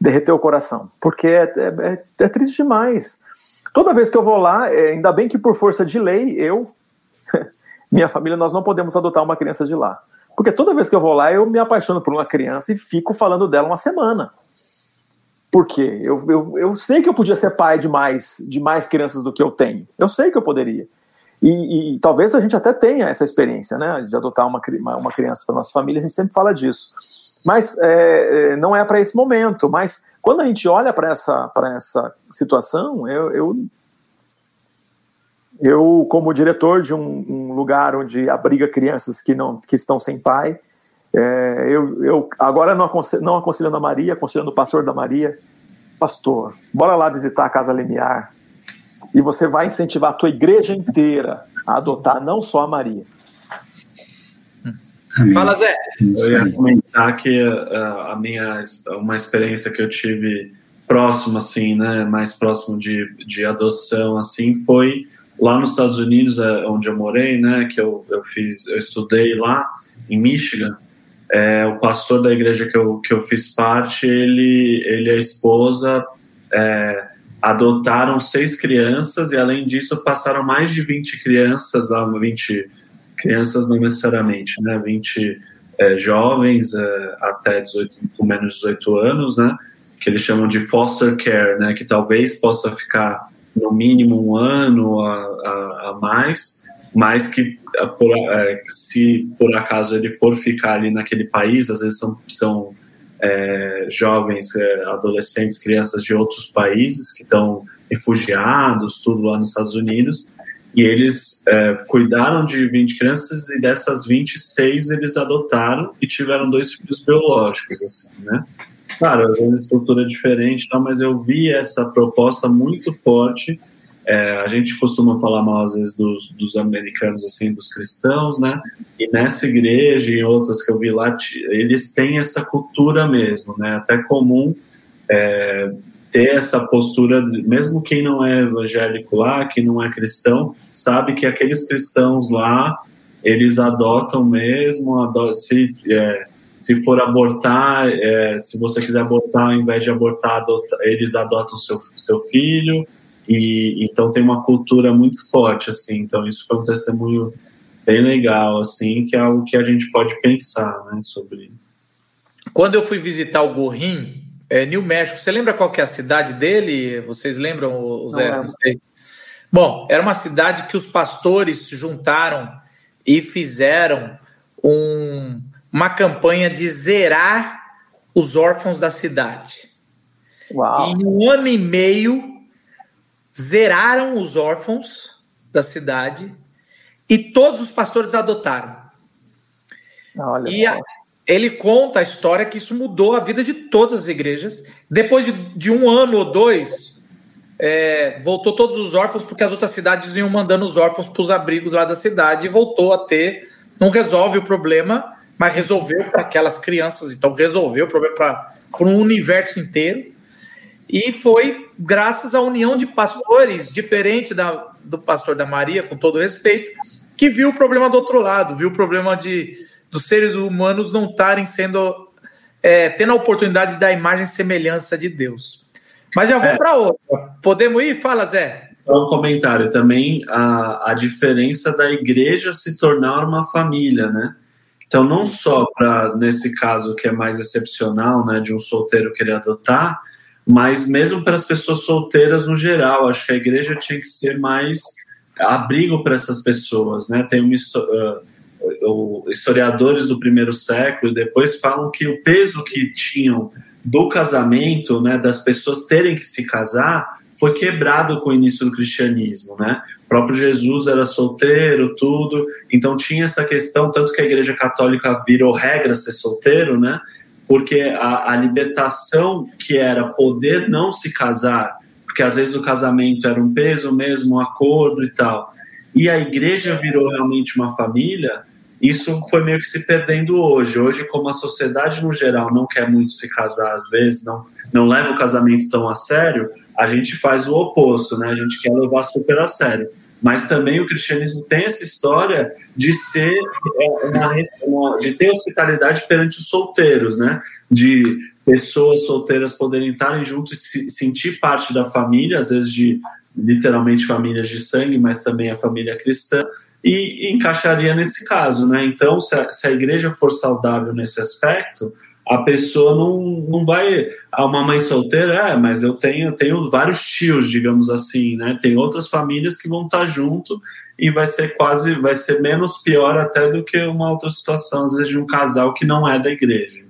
derreter o coração, porque é, é, é, é triste demais. Toda vez que eu vou lá, é, ainda bem que por força de lei, eu, [laughs] minha família, nós não podemos adotar uma criança de lá. Porque toda vez que eu vou lá, eu me apaixono por uma criança e fico falando dela uma semana. Por quê? Eu, eu, eu sei que eu podia ser pai de mais, de mais crianças do que eu tenho. Eu sei que eu poderia. E, e talvez a gente até tenha essa experiência, né? De adotar uma, uma criança para nossa família, a gente sempre fala disso. Mas é, é não é para esse momento. Mas quando a gente olha para essa, essa situação, eu, eu eu, como diretor de um, um, lugar onde abriga crianças que não que estão sem pai, é, eu, eu, agora não, aconselho, não aconselhando a Maria, aconselhando o pastor da Maria, pastor, bora lá visitar a Casa Lemiar e você vai incentivar a tua igreja inteira a adotar não só a Maria. Amém. Fala, Zé. Eu ia comentar que uh, a minha uma experiência que eu tive próximo assim, né, mais próximo de, de adoção assim, foi lá nos Estados Unidos, é, onde eu morei, né, que eu, eu fiz, eu estudei lá em Michigan. É, o pastor da igreja que eu, que eu fiz parte, ele, ele e a esposa é, adotaram seis crianças e, além disso, passaram mais de 20 crianças lá, 20 crianças não necessariamente, né, 20 é, jovens é, até 18, com menos de 18 anos, né, que eles chamam de foster care, né, que talvez possa ficar no mínimo um ano a, a, a mais, mas que por, é, se por acaso ele for ficar ali naquele país, às vezes são, são é, jovens, é, adolescentes, crianças de outros países que estão refugiados, tudo lá nos Estados Unidos, e eles cuidaram de 20 crianças e dessas 26 eles adotaram e tiveram dois filhos biológicos, assim, né? Claro, às vezes estrutura é diferente, tal, mas eu vi essa proposta muito forte. É, a gente costuma falar mal às vezes dos, dos, americanos, assim, dos cristãos, né? E nessa igreja e outras que eu vi lá, eles têm essa cultura mesmo, né? Até comum é, ter essa postura, mesmo quem não é evangélico lá, quem não é cristão, sabe que aqueles cristãos lá, eles adotam mesmo, adotam, se... É, se for abortar, é, se você quiser abortar, ao invés de abortar, adota, eles adotam seu seu filho e então tem uma cultura muito forte assim. Então isso foi um testemunho bem legal assim, que é algo que a gente pode pensar, né, sobre. Quando eu fui visitar o Gorrim, é, New México, você lembra qual que é a cidade dele? Vocês lembram, o Zé? Não, não sei. Bom, era uma cidade que os pastores se juntaram e fizeram um uma campanha de zerar os órfãos da cidade. Uau. E em um ano e meio, zeraram os órfãos da cidade e todos os pastores adotaram. Olha e a, ele conta a história que isso mudou a vida de todas as igrejas. Depois de, de um ano ou dois, é, voltou todos os órfãos, porque as outras cidades iam mandando os órfãos para os abrigos lá da cidade e voltou a ter. Não resolve o problema, mas resolveu para aquelas crianças, então resolveu o problema para um universo inteiro. E foi graças à união de pastores, diferente da, do pastor da Maria, com todo respeito, que viu o problema do outro lado, viu o problema de dos seres humanos não estarem sendo é, tendo a oportunidade da imagem e semelhança de Deus. Mas já vou é. para outra. Podemos ir? Fala, Zé. Um comentário também a, a diferença da igreja se tornar uma família, né? Então, não só para, nesse caso que é mais excepcional, né, de um solteiro querer adotar, mas mesmo para as pessoas solteiras no geral. Acho que a igreja tinha que ser mais abrigo para essas pessoas, né? Tem um, historiadores do primeiro século depois falam que o peso que tinham do casamento, né, das pessoas terem que se casar, foi quebrado com o início do cristianismo, né? O próprio Jesus era solteiro, tudo, então tinha essa questão, tanto que a Igreja Católica virou regra ser solteiro, né? porque a, a libertação que era poder não se casar, porque às vezes o casamento era um peso mesmo, um acordo e tal, e a igreja virou realmente uma família, isso foi meio que se perdendo hoje. Hoje, como a sociedade no geral não quer muito se casar, às vezes, não, não leva o casamento tão a sério, a gente faz o oposto, né? A gente quer levar super a sério. Mas também o cristianismo tem essa história de ser é, uma, de ter hospitalidade perante os solteiros, né? De pessoas solteiras poderem estarem juntos e se, sentir parte da família, às vezes de literalmente famílias de sangue, mas também a família cristã, e, encaixaria nesse caso, né? Então, se a, se a igreja for saudável nesse aspecto, a pessoa não, não vai. A uma mãe solteira, é, mas eu tenho, tenho vários tios, digamos assim, né? Tem outras famílias que vão estar junto e vai ser quase, vai ser menos pior até do que uma outra situação, às vezes, de um casal que não é da igreja.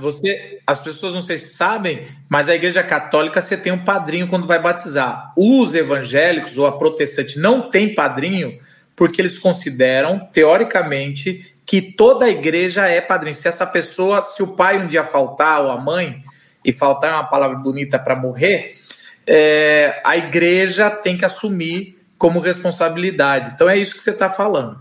Você, as pessoas não sei se sabem, mas a igreja católica você tem um padrinho quando vai batizar. Os evangélicos ou a protestante não tem padrinho porque eles consideram, teoricamente, que toda a igreja é padrinho. Se essa pessoa, se o pai um dia faltar, ou a mãe, e faltar é uma palavra bonita para morrer, é, a igreja tem que assumir como responsabilidade. Então é isso que você está falando.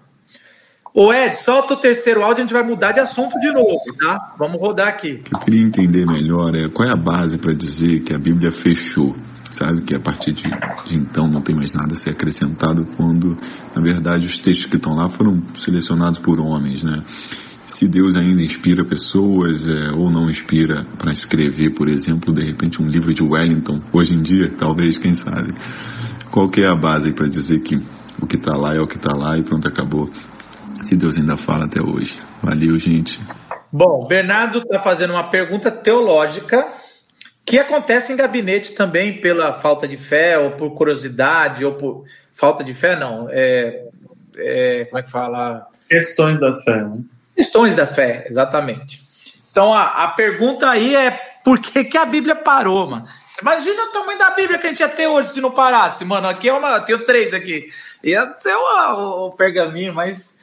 Ô Ed, solta o terceiro áudio, a gente vai mudar de assunto de novo, tá? Vamos rodar aqui. O que eu queria entender melhor é qual é a base para dizer que a Bíblia fechou sabe que a partir de, de, então não tem mais nada a ser acrescentado quando, na verdade, os textos que estão lá foram selecionados por homens, né? Se Deus ainda inspira pessoas é, ou não inspira para escrever, por exemplo, de repente um livro de Wellington, hoje em dia, talvez, quem sabe. Qual que é a base para dizer que o que está lá é o que está lá e pronto, acabou. Se Deus ainda fala até hoje. Valeu, gente. Bom, Bernardo está fazendo uma pergunta teológica que acontece em gabinete também pela falta de fé, ou por curiosidade, ou por falta de fé, não. É, é, como é que fala? Questões da fé. Né? Questões da fé, exatamente. Então a, a pergunta aí é por que, que a Bíblia parou, mano? Você imagina o tamanho da Bíblia que a gente ia ter hoje se não parasse, mano. Aqui é uma. Tenho três aqui. Ia ser o, o pergaminho, mas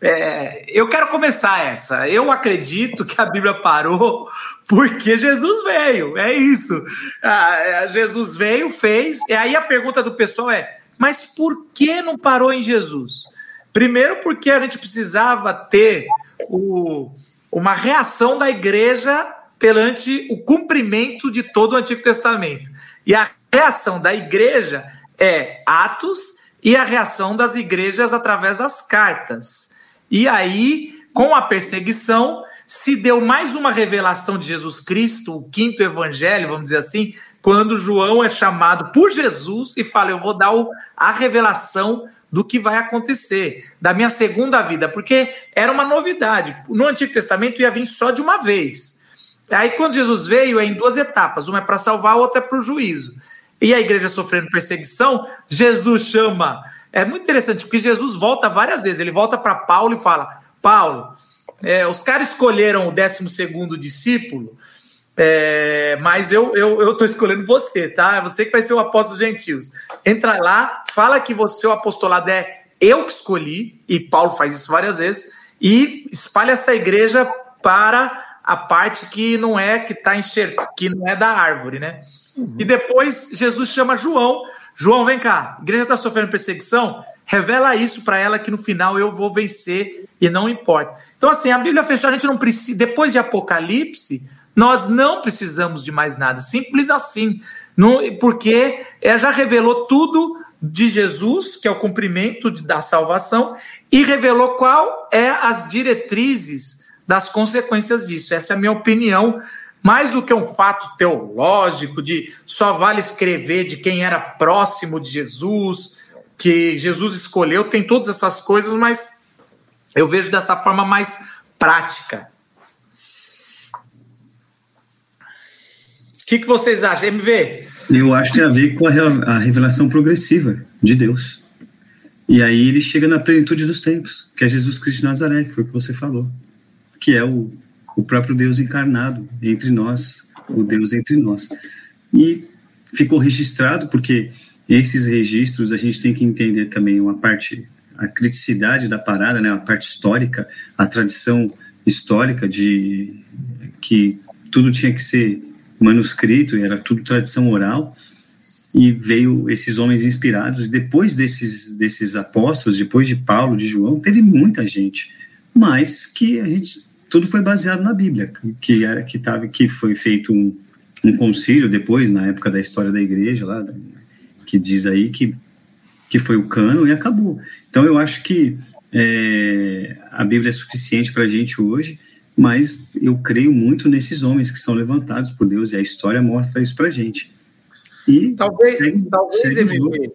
é, eu quero começar essa. Eu acredito que a Bíblia parou porque Jesus veio. É isso. Ah, Jesus veio, fez. E aí a pergunta do pessoal é: mas por que não parou em Jesus? Primeiro, porque a gente precisava ter o, uma reação da igreja perante o cumprimento de todo o Antigo Testamento. E a reação da igreja é Atos e a reação das igrejas através das cartas. E aí, com a perseguição, se deu mais uma revelação de Jesus Cristo, o quinto evangelho, vamos dizer assim, quando João é chamado por Jesus e fala: Eu vou dar a revelação do que vai acontecer, da minha segunda vida, porque era uma novidade. No Antigo Testamento ia vir só de uma vez. Aí, quando Jesus veio, é em duas etapas: uma é para salvar, a outra é para o juízo. E a igreja sofrendo perseguição, Jesus chama é muito interessante, porque Jesus volta várias vezes. Ele volta para Paulo e fala: Paulo, é, os caras escolheram o 12 discípulo, é, mas eu, eu, eu tô escolhendo você, tá? É você que vai ser o apóstolo dos gentios. Entra lá, fala que você, o apostolado, é eu que escolhi, e Paulo faz isso várias vezes, e espalha essa igreja para a parte que não é que tá enxergando, que não é da árvore, né? Uhum. E depois Jesus chama João João, vem cá, a igreja está sofrendo perseguição? Revela isso para ela que no final eu vou vencer e não importa. Então, assim, a Bíblia fechou, a gente não precisa, depois de Apocalipse, nós não precisamos de mais nada, simples assim. Porque ela já revelou tudo de Jesus, que é o cumprimento da salvação, e revelou qual é as diretrizes das consequências disso. Essa é a minha opinião mais do que um fato teológico de só vale escrever de quem era próximo de Jesus, que Jesus escolheu, tem todas essas coisas, mas eu vejo dessa forma mais prática. O que, que vocês acham, MV? Eu acho que tem a ver com a, revelação progressiva de Deus. E aí ele chega na plenitude dos tempos, que é Jesus Cristo de Nazaré, que foi o que você falou, que é o o próprio Deus encarnado entre nós, o Deus entre nós. E ficou registrado porque esses registros a gente tem que entender também uma parte a criticidade da parada, né, a parte histórica, a tradição histórica de que tudo tinha que ser manuscrito, era tudo tradição oral, e veio esses homens inspirados. Depois desses, desses apóstolos, depois de Paulo, de João, teve muita gente, mas que a gente tudo foi baseado na Bíblia, que era que tava, que foi feito um, um concílio depois na época da história da igreja lá, que diz aí que que foi o cano e acabou. Então eu acho que é, a Bíblia é suficiente para a gente hoje, mas eu creio muito nesses homens que são levantados por Deus e a história mostra isso para a gente. E talvez, segue, talvez, segue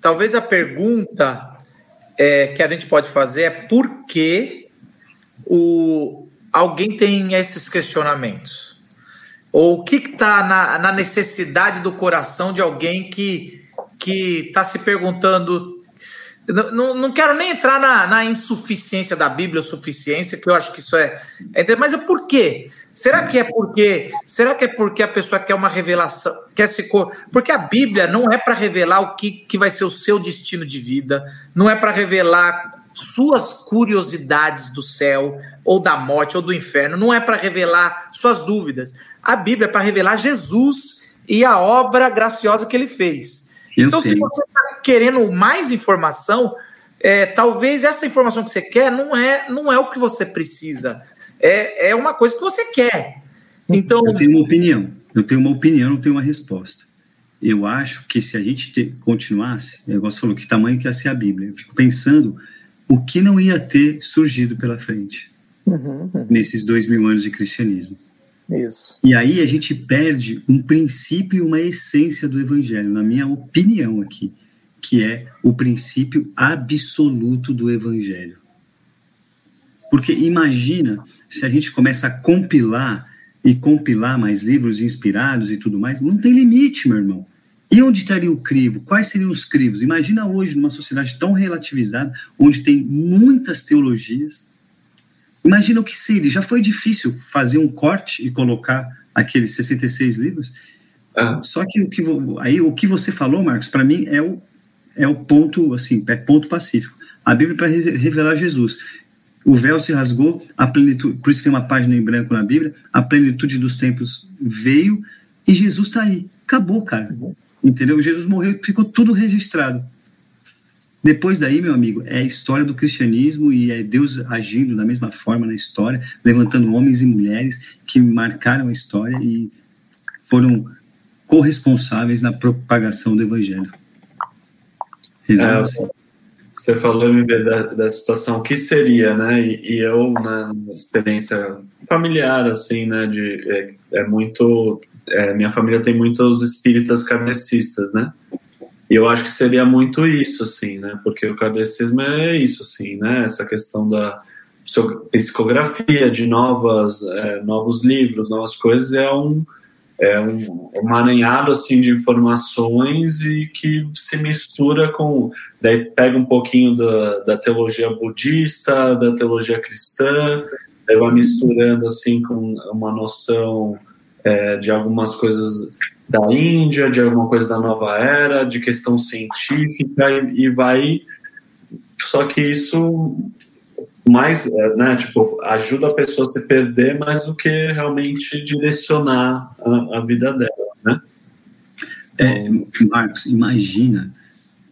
talvez a pergunta é, que a gente pode fazer é por que o, alguém tem esses questionamentos? Ou o que está na, na, necessidade do coração de alguém que está se perguntando. Não, não, quero nem entrar na, na insuficiência da Bíblia, ou suficiência, que eu acho que isso é. é mas é por quê? Será que é porque? Será que é porque a pessoa quer uma revelação, quer se porque a Bíblia não é para revelar o que, que vai ser o seu destino de vida, não é para revelar suas curiosidades do céu ou da morte ou do inferno, não é para revelar suas dúvidas. A Bíblia é para revelar Jesus e a obra graciosa que ele fez. Eu então, tenho. se você está querendo mais informação, é, talvez essa informação que você quer não é, não é o que você precisa é, é uma coisa que você quer. Então, eu tenho uma opinião. Eu tenho uma opinião, não tenho uma resposta. Eu acho que se a gente te, continuasse, o negócio falou que tamanho que ia ser a Bíblia. Eu fico pensando o que não ia ter surgido pela frente uhum, uhum. nesses dois mil anos de cristianismo. Isso. E aí a gente perde um princípio e uma essência do Evangelho, na minha opinião aqui, que é o princípio absoluto do Evangelho. Porque imagina se a gente começa a compilar e compilar mais livros inspirados e tudo mais, não tem limite, meu irmão. E onde estaria o crivo? Quais seriam os crivos? Imagina hoje, numa sociedade tão relativizada, onde tem muitas teologias. Imagina o que seria. Já foi difícil fazer um corte e colocar aqueles 66 livros. Ah. Só que o que aí o que você falou, Marcos, para mim é o é o ponto assim, é ponto pacífico. A Bíblia para revelar Jesus o véu se rasgou, a plenitude, por isso tem uma página em branco na Bíblia, a plenitude dos tempos veio e Jesus está aí. Acabou, cara. Entendeu? Jesus morreu, ficou tudo registrado. Depois daí, meu amigo, é a história do cristianismo e é Deus agindo da mesma forma na história, levantando homens e mulheres que marcaram a história e foram corresponsáveis na propagação do evangelho. Resumo é, assim. Você falou me da, da situação, que seria, né? E, e eu, na né, experiência familiar, assim, né? De, é, é muito. É, minha família tem muitos espíritas kardecistas, né? E eu acho que seria muito isso, assim, né? Porque o kardecismo é isso, assim, né? Essa questão da psicografia, de novas, é, novos livros, novas coisas, é um é um emaranhado assim de informações e que se mistura com daí pega um pouquinho da, da teologia budista da teologia cristã daí vai misturando assim com uma noção é, de algumas coisas da Índia de alguma coisa da nova era de questão científica e, e vai só que isso mais, é, né, tipo, ajuda a pessoa a se perder mais do que realmente direcionar a, a vida dela, né? É, Marcos, imagina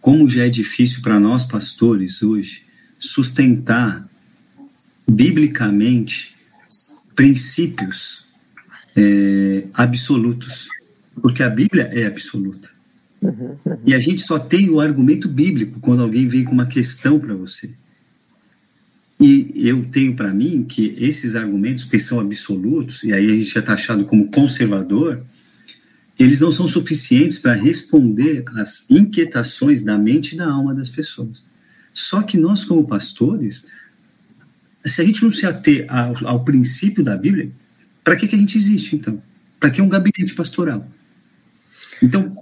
como já é difícil para nós pastores hoje sustentar biblicamente princípios é, absolutos, porque a Bíblia é absoluta. E a gente só tem o argumento bíblico quando alguém vem com uma questão para você. E eu tenho para mim que esses argumentos, que são absolutos, e aí a gente é taxado como conservador, eles não são suficientes para responder às inquietações da mente e da alma das pessoas. Só que nós, como pastores, se a gente não se ater ao, ao princípio da Bíblia, para que, que a gente existe, então? Para que um gabinete pastoral? Então.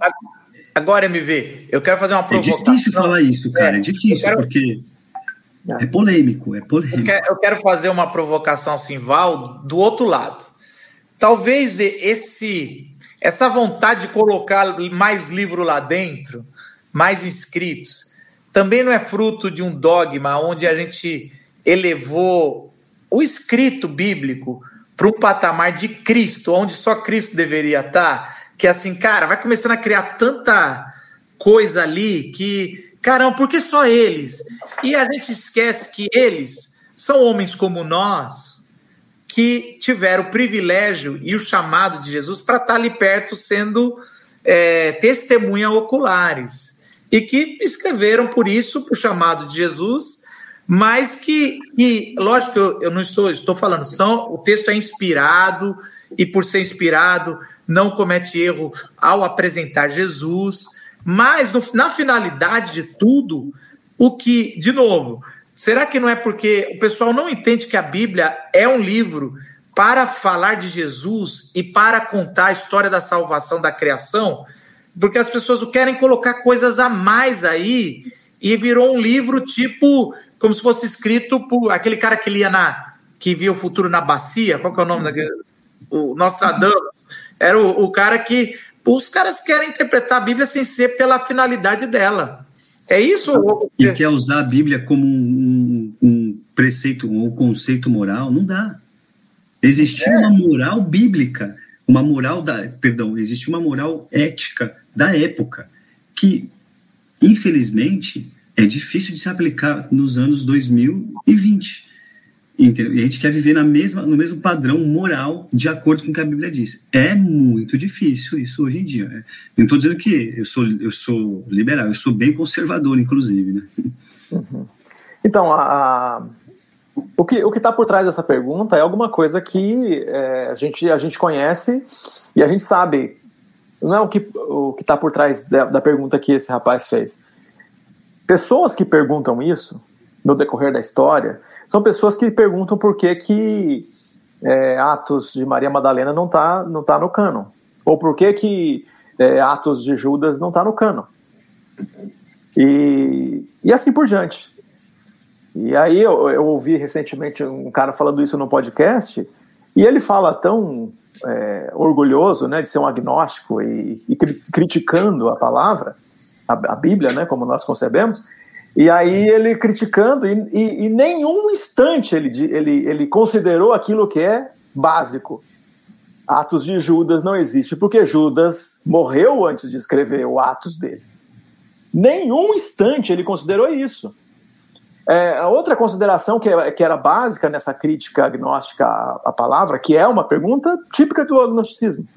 Agora, MV, eu quero fazer uma provocação. É difícil falar isso, cara, é, é difícil, quero... porque é polêmico, é polêmico. Eu quero fazer uma provocação Simval do outro lado. Talvez esse essa vontade de colocar mais livro lá dentro, mais inscritos, também não é fruto de um dogma onde a gente elevou o escrito bíblico para um patamar de Cristo, onde só Cristo deveria estar, que assim, cara, vai começando a criar tanta coisa ali que, caramba, por que só eles? E a gente esquece que eles são homens como nós, que tiveram o privilégio e o chamado de Jesus para estar ali perto sendo é, testemunha oculares. E que escreveram por isso, por chamado de Jesus, mas que, que lógico, eu, eu não estou, estou falando, são, o texto é inspirado e por ser inspirado não comete erro ao apresentar Jesus, mas no, na finalidade de tudo, o que, de novo, será que não é porque o pessoal não entende que a Bíblia é um livro para falar de Jesus e para contar a história da salvação da criação? porque as pessoas querem colocar coisas a mais aí e virou um livro tipo como se fosse escrito por aquele cara que lia na que via o futuro na bacia, qual que é o nome daquele? O Nostradamus. Era o, o cara que os caras querem interpretar a Bíblia sem ser pela finalidade dela. É isso? E quer usar a Bíblia como um, um preceito, um conceito moral? Não dá. Existia é. uma moral bíblica, uma moral da, perdão, existe uma moral ética da época, que, infelizmente, é difícil de se aplicar nos anos 2020. Entendeu? E a gente quer viver na mesma, no mesmo padrão moral de acordo com o que a Bíblia diz. É muito difícil isso hoje em dia. Né? Não estou dizendo que eu sou, eu sou liberal, eu sou bem conservador, inclusive. Né? Uhum. Então, a, o que o está por trás dessa pergunta é alguma coisa que é, a, gente, a gente conhece e a gente sabe não é o que o está por trás da, da pergunta que esse rapaz fez. Pessoas que perguntam isso no decorrer da história são pessoas que perguntam por que, que é, Atos de Maria Madalena não está não tá no cano. Ou por que, que é, Atos de Judas não está no cano. E, e assim por diante. E aí eu, eu ouvi recentemente um cara falando isso no podcast, e ele fala tão é, orgulhoso né, de ser um agnóstico e, e criticando a palavra, a, a, Bíblia, né, como nós concebemos, e aí ele criticando, e, e, e nenhum instante ele, ele, ele considerou aquilo que é básico. Atos de Judas não existe, porque Judas morreu antes de escrever o Atos dele. Nenhum instante ele considerou isso. É, outra consideração que, que, era básica nessa crítica agnóstica à, à, palavra, que é uma pergunta típica do agnosticismo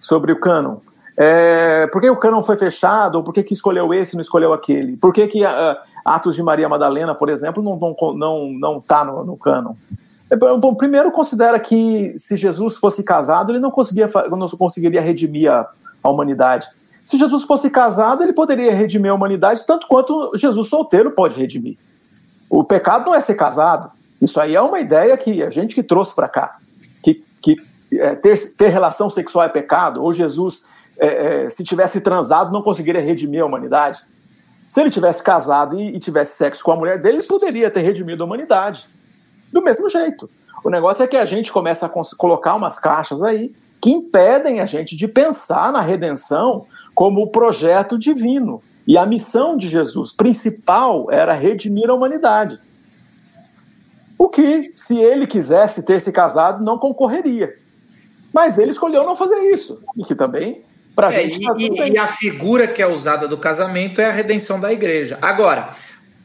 sobre o cânon. É, por que o cânon foi fechado? Ou por que, que escolheu esse e não escolheu aquele? Por que, que uh, Atos de Maria Madalena, por exemplo, não está não, não tá no, no? É, bom, primeiro, considera que se Jesus fosse casado, ele não, conseguia, não conseguiria redimir a, a humanidade. Se Jesus fosse casado, ele poderia redimir a humanidade tanto quanto Jesus solteiro pode redimir. O pecado não é ser casado. Isso aí é uma ideia que a gente que trouxe para cá. Que, que é, ter, ter relação sexual é pecado, ou Jesus, é, é, se tivesse transado, não conseguiria redimir a humanidade. Se ele tivesse casado e, e tivesse sexo com a mulher dele, ele poderia ter redimido a humanidade. Do mesmo jeito. O negócio é que a gente começa a colocar umas caixas aí que impedem a gente de pensar na redenção como o projeto divino. E a missão de Jesus principal era redimir a humanidade. O que, se ele quisesse ter se casado, não concorreria. Mas ele escolheu não fazer isso. E que também, para a é, gente. Tá e, e, a figura que é usada do casamento é a redenção da igreja. Agora,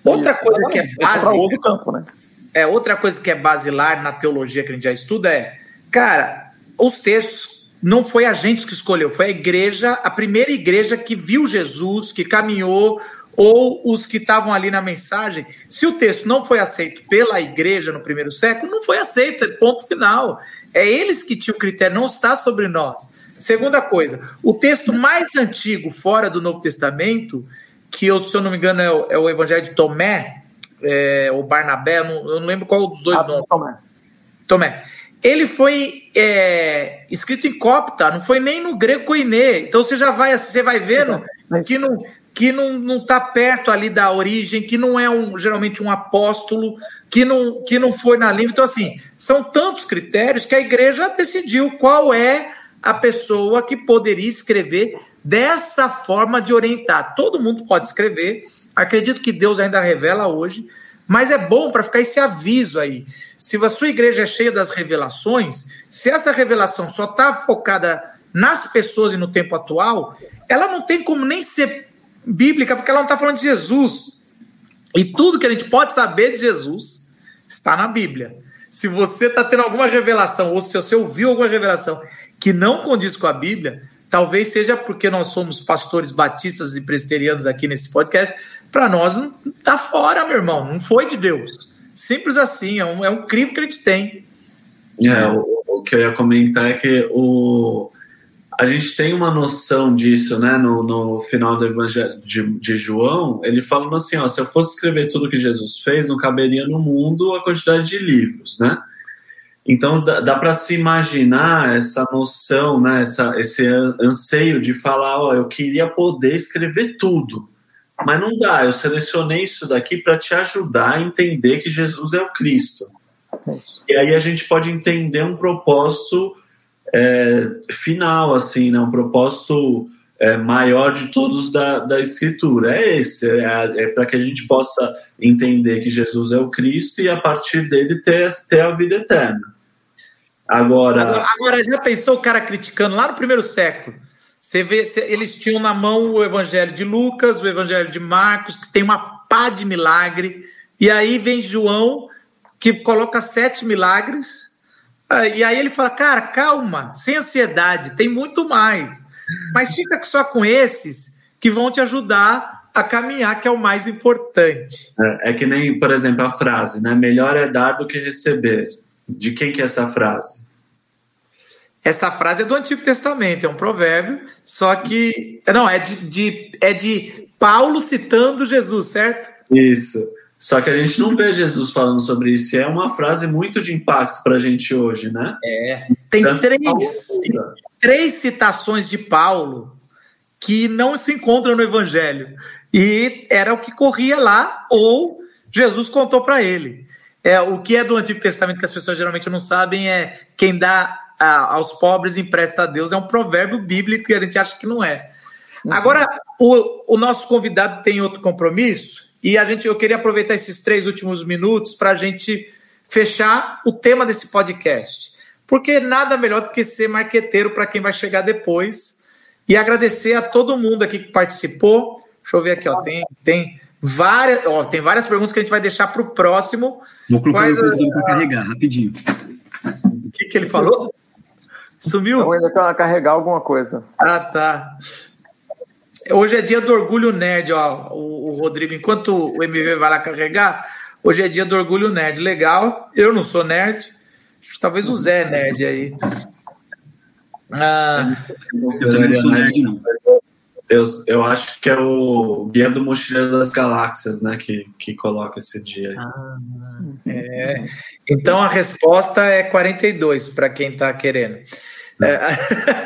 outra isso, coisa que é básica. Campo, né? É, outra coisa que é basilar na teologia que a gente já estuda é, cara, os textos não foi a gente que escolheu, foi a igreja, a primeira igreja que viu Jesus, que caminhou, ou os que estavam ali na mensagem. Se o texto não foi aceito pela igreja no primeiro século, não foi aceito, é ponto final. É eles que tinham o critério, não está sobre nós. Segunda coisa, o texto mais antigo fora do Novo Testamento, que eu, se eu não me engano é o, é o Evangelho de Tomé, é, ou Barnabé, eu não, eu não lembro qual dos dois ah, nomes. Tomé. Tomé ele foi é, escrito em copta, não foi nem no grego koiné. Então você já vai, você vai vendo que não que não não está perto ali da origem, que não é um geralmente um apóstolo, que não que não foi na língua. Então assim, são tantos critérios que a igreja decidiu qual é a pessoa que poderia escrever dessa forma de orientar. Todo mundo pode escrever. Acredito que Deus ainda revela hoje, Mas é bom para ficar esse aviso aí. Se a sua igreja é cheia das revelações, se essa revelação só está focada nas pessoas e no tempo atual, ela não tem como nem ser bíblica, porque ela não está falando de Jesus. E tudo que a gente pode saber de Jesus está na Bíblia. Se você está tendo alguma revelação, ou se você ouviu alguma revelação que não condiz com a Bíblia, talvez seja porque nós somos pastores batistas e presbiterianos aqui nesse podcast, para nós não tá fora, meu irmão, não foi de Deus. Simples assim, é um, é um que a gente tem. É, o, o que eu ia comentar é que o, a gente tem uma noção disso, né? No, no final do Evangelho de, de, João, ele falando assim: ó, se eu fosse escrever tudo que Jesus fez, não caberia no mundo a quantidade de livros, né? Então dá, dá para se imaginar essa noção, né? Essa, esse anseio de falar: ó, eu queria poder escrever tudo, mas não dá. Eu selecionei isso daqui para te ajudar a entender que Jesus é o Cristo. Isso. E aí a gente pode entender um propósito é, final, assim, né? um propósito é, maior de todos da, da Escritura. É esse, é, é para que a gente possa entender que Jesus é o Cristo e a partir dele ter, ter a vida eterna. Agora, agora, já pensou o cara criticando lá no primeiro século? Você vê, eles tinham na mão o Evangelho de Lucas, o Evangelho de Marcos, que tem uma pá de milagre, e aí vem João, que coloca sete milagres, ah, e aí ele fala, cara, calma, sem ansiedade, tem muito mais. Mas fica só com esses que vão te ajudar a caminhar, que é o mais importante. É, é que nem, por exemplo, a frase, né? Melhor é dar do que receber. De quem que é essa frase? Essa frase é do Antigo Testamento, é um provérbio, só que. Não, é de, de, é de Paulo citando Jesus, certo? Isso. Só que a gente não vê Jesus falando sobre isso. E é uma frase muito de impacto para a gente hoje, né? É. Tem três, três citações de Paulo que não se encontram no Evangelho. E era o que corria lá, ou Jesus contou para ele. É, o que é do Antigo Testamento que as pessoas geralmente não sabem é quem dá a, aos pobres empresta a Deus. É um provérbio bíblico e a gente acha que não é. Uhum. Agora, o, o nosso convidado tem outro compromisso e a gente, eu queria aproveitar esses três últimos minutos para a gente fechar o tema desse podcast. Porque nada melhor do que ser marqueteiro para quem vai chegar depois. E agradecer a todo mundo aqui que participou. Deixa eu ver aqui, ó. Tem, tem, várias, ó, tem várias perguntas que a gente vai deixar para o próximo. Vou colocar o computador para carregar, rapidinho. O que, que ele falou? Sumiu? Eu ainda quero carregar alguma coisa. Ah, tá. Hoje é dia do orgulho nerd, ó. O, o, Rodrigo, enquanto o MV vai lá carregar, hoje é dia do orgulho nerd. Legal. Eu não sou nerd. Talvez o Zé é nerd aí. Ah, eu não sou nerd, não. Eu, eu acho que é o Guia do Mochileiro das Galáxias, né? Que, que coloca esse dia. Ah, é. Então a resposta é 42 para quem está querendo. É,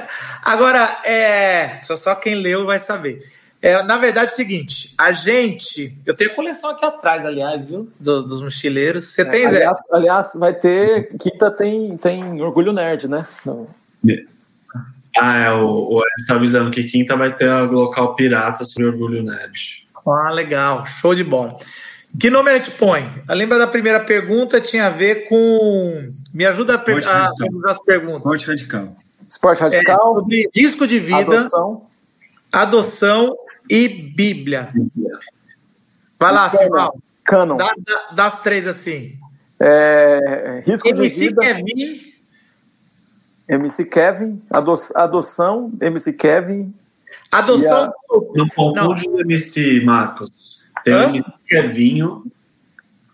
[laughs] agora, é, só, só quem leu vai saber. É, na verdade, é o seguinte: a gente. Eu tenho coleção aqui atrás, aliás, viu? Dos, dos mochileiros. Você tem, é, Zé? Aliás, aliás, vai ter. Quinta tem, tem Orgulho Nerd, né? Não. Ah, é. O, o Ed tá avisando que quinta vai ter o local pirata sobre Orgulho Nerd. Ah, legal. Show de bola. Que nome a gente põe? Lembra da primeira pergunta? Tinha a ver com. Me ajuda a, per... a as perguntas. Esporte radical. Esporte radical. É, sobre risco de vida. Adoção. Adoção e Bíblia. Vai lá, Simão. Canon. Da, da, das três assim. É, risco MC de vida. Kevin. MC Kevin. Ado, adoção, MC Kevin. Adoção. A... Não confunde os MC, Marcos. Tem Hã? o MC Kevinho.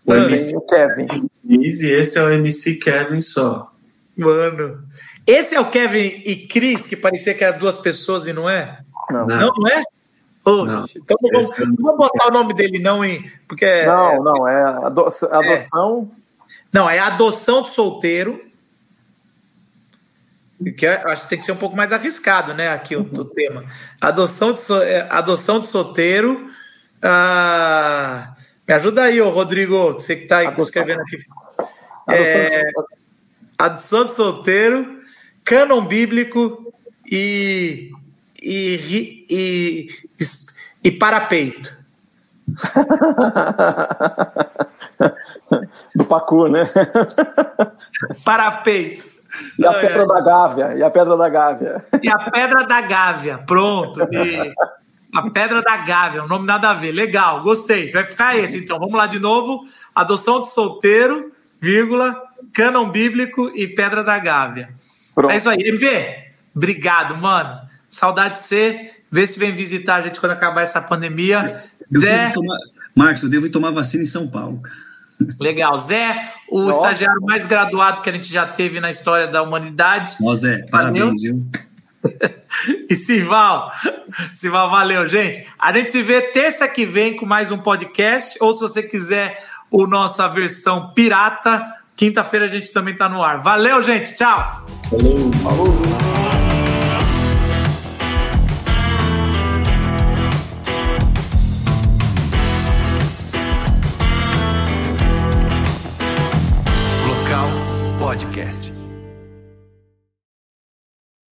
O Ah, MC Kevin. e esse é o MC Kevin só. Mano. Esse é o Kevin e Chris, que parecia que eram duas pessoas e não é? Não. Não. Não, é? Oxe, Não. então não vamos, é- não vamos botar o nome dele, não, hein? Porque é- Não, não, é ado- adoção. Não, é adoção de solteiro. Que é- acho que tem que ser um pouco mais arriscado, né? Aqui o, o tema. Adoção de, so- é, adoção de solteiro. Ah, me ajuda aí, ô Rodrigo, você que está aí escrevendo aqui. É, de- Adoção de solteiro, cânon bíblico e, e, ri- e, e parapeito. [laughs] do Pacu, né? Parapeito. E a Pedra da Gávea, e a Pedra da Gávea. E a Pedra da Gávea, pronto. E [laughs] a Pedra da Gávea, um nome nada a ver. Legal, gostei. Vai ficar esse, então. Vamos lá de novo. Adoção de solteiro, vírgula, cânon bíblico e Pedra da Gávea. Pronto. É isso aí. MV, obrigado, mano. Saudade de você. Vê se vem visitar a gente quando acabar essa pandemia. Eu Zé. Tomar... Marcos, eu devo tomar vacina em São Paulo. Legal. Zé, o Nossa. estagiário mais graduado que a gente já teve na história da humanidade. Ó, Zé, parabéns, viu? [laughs] e Sival, Sival, valeu, gente. A gente se vê terça que vem com mais um podcast, ou se você quiser o nossa versão pirata, quinta-feira a gente também está no ar. Valeu, gente. Tchau. Valeu. Falou. podcast.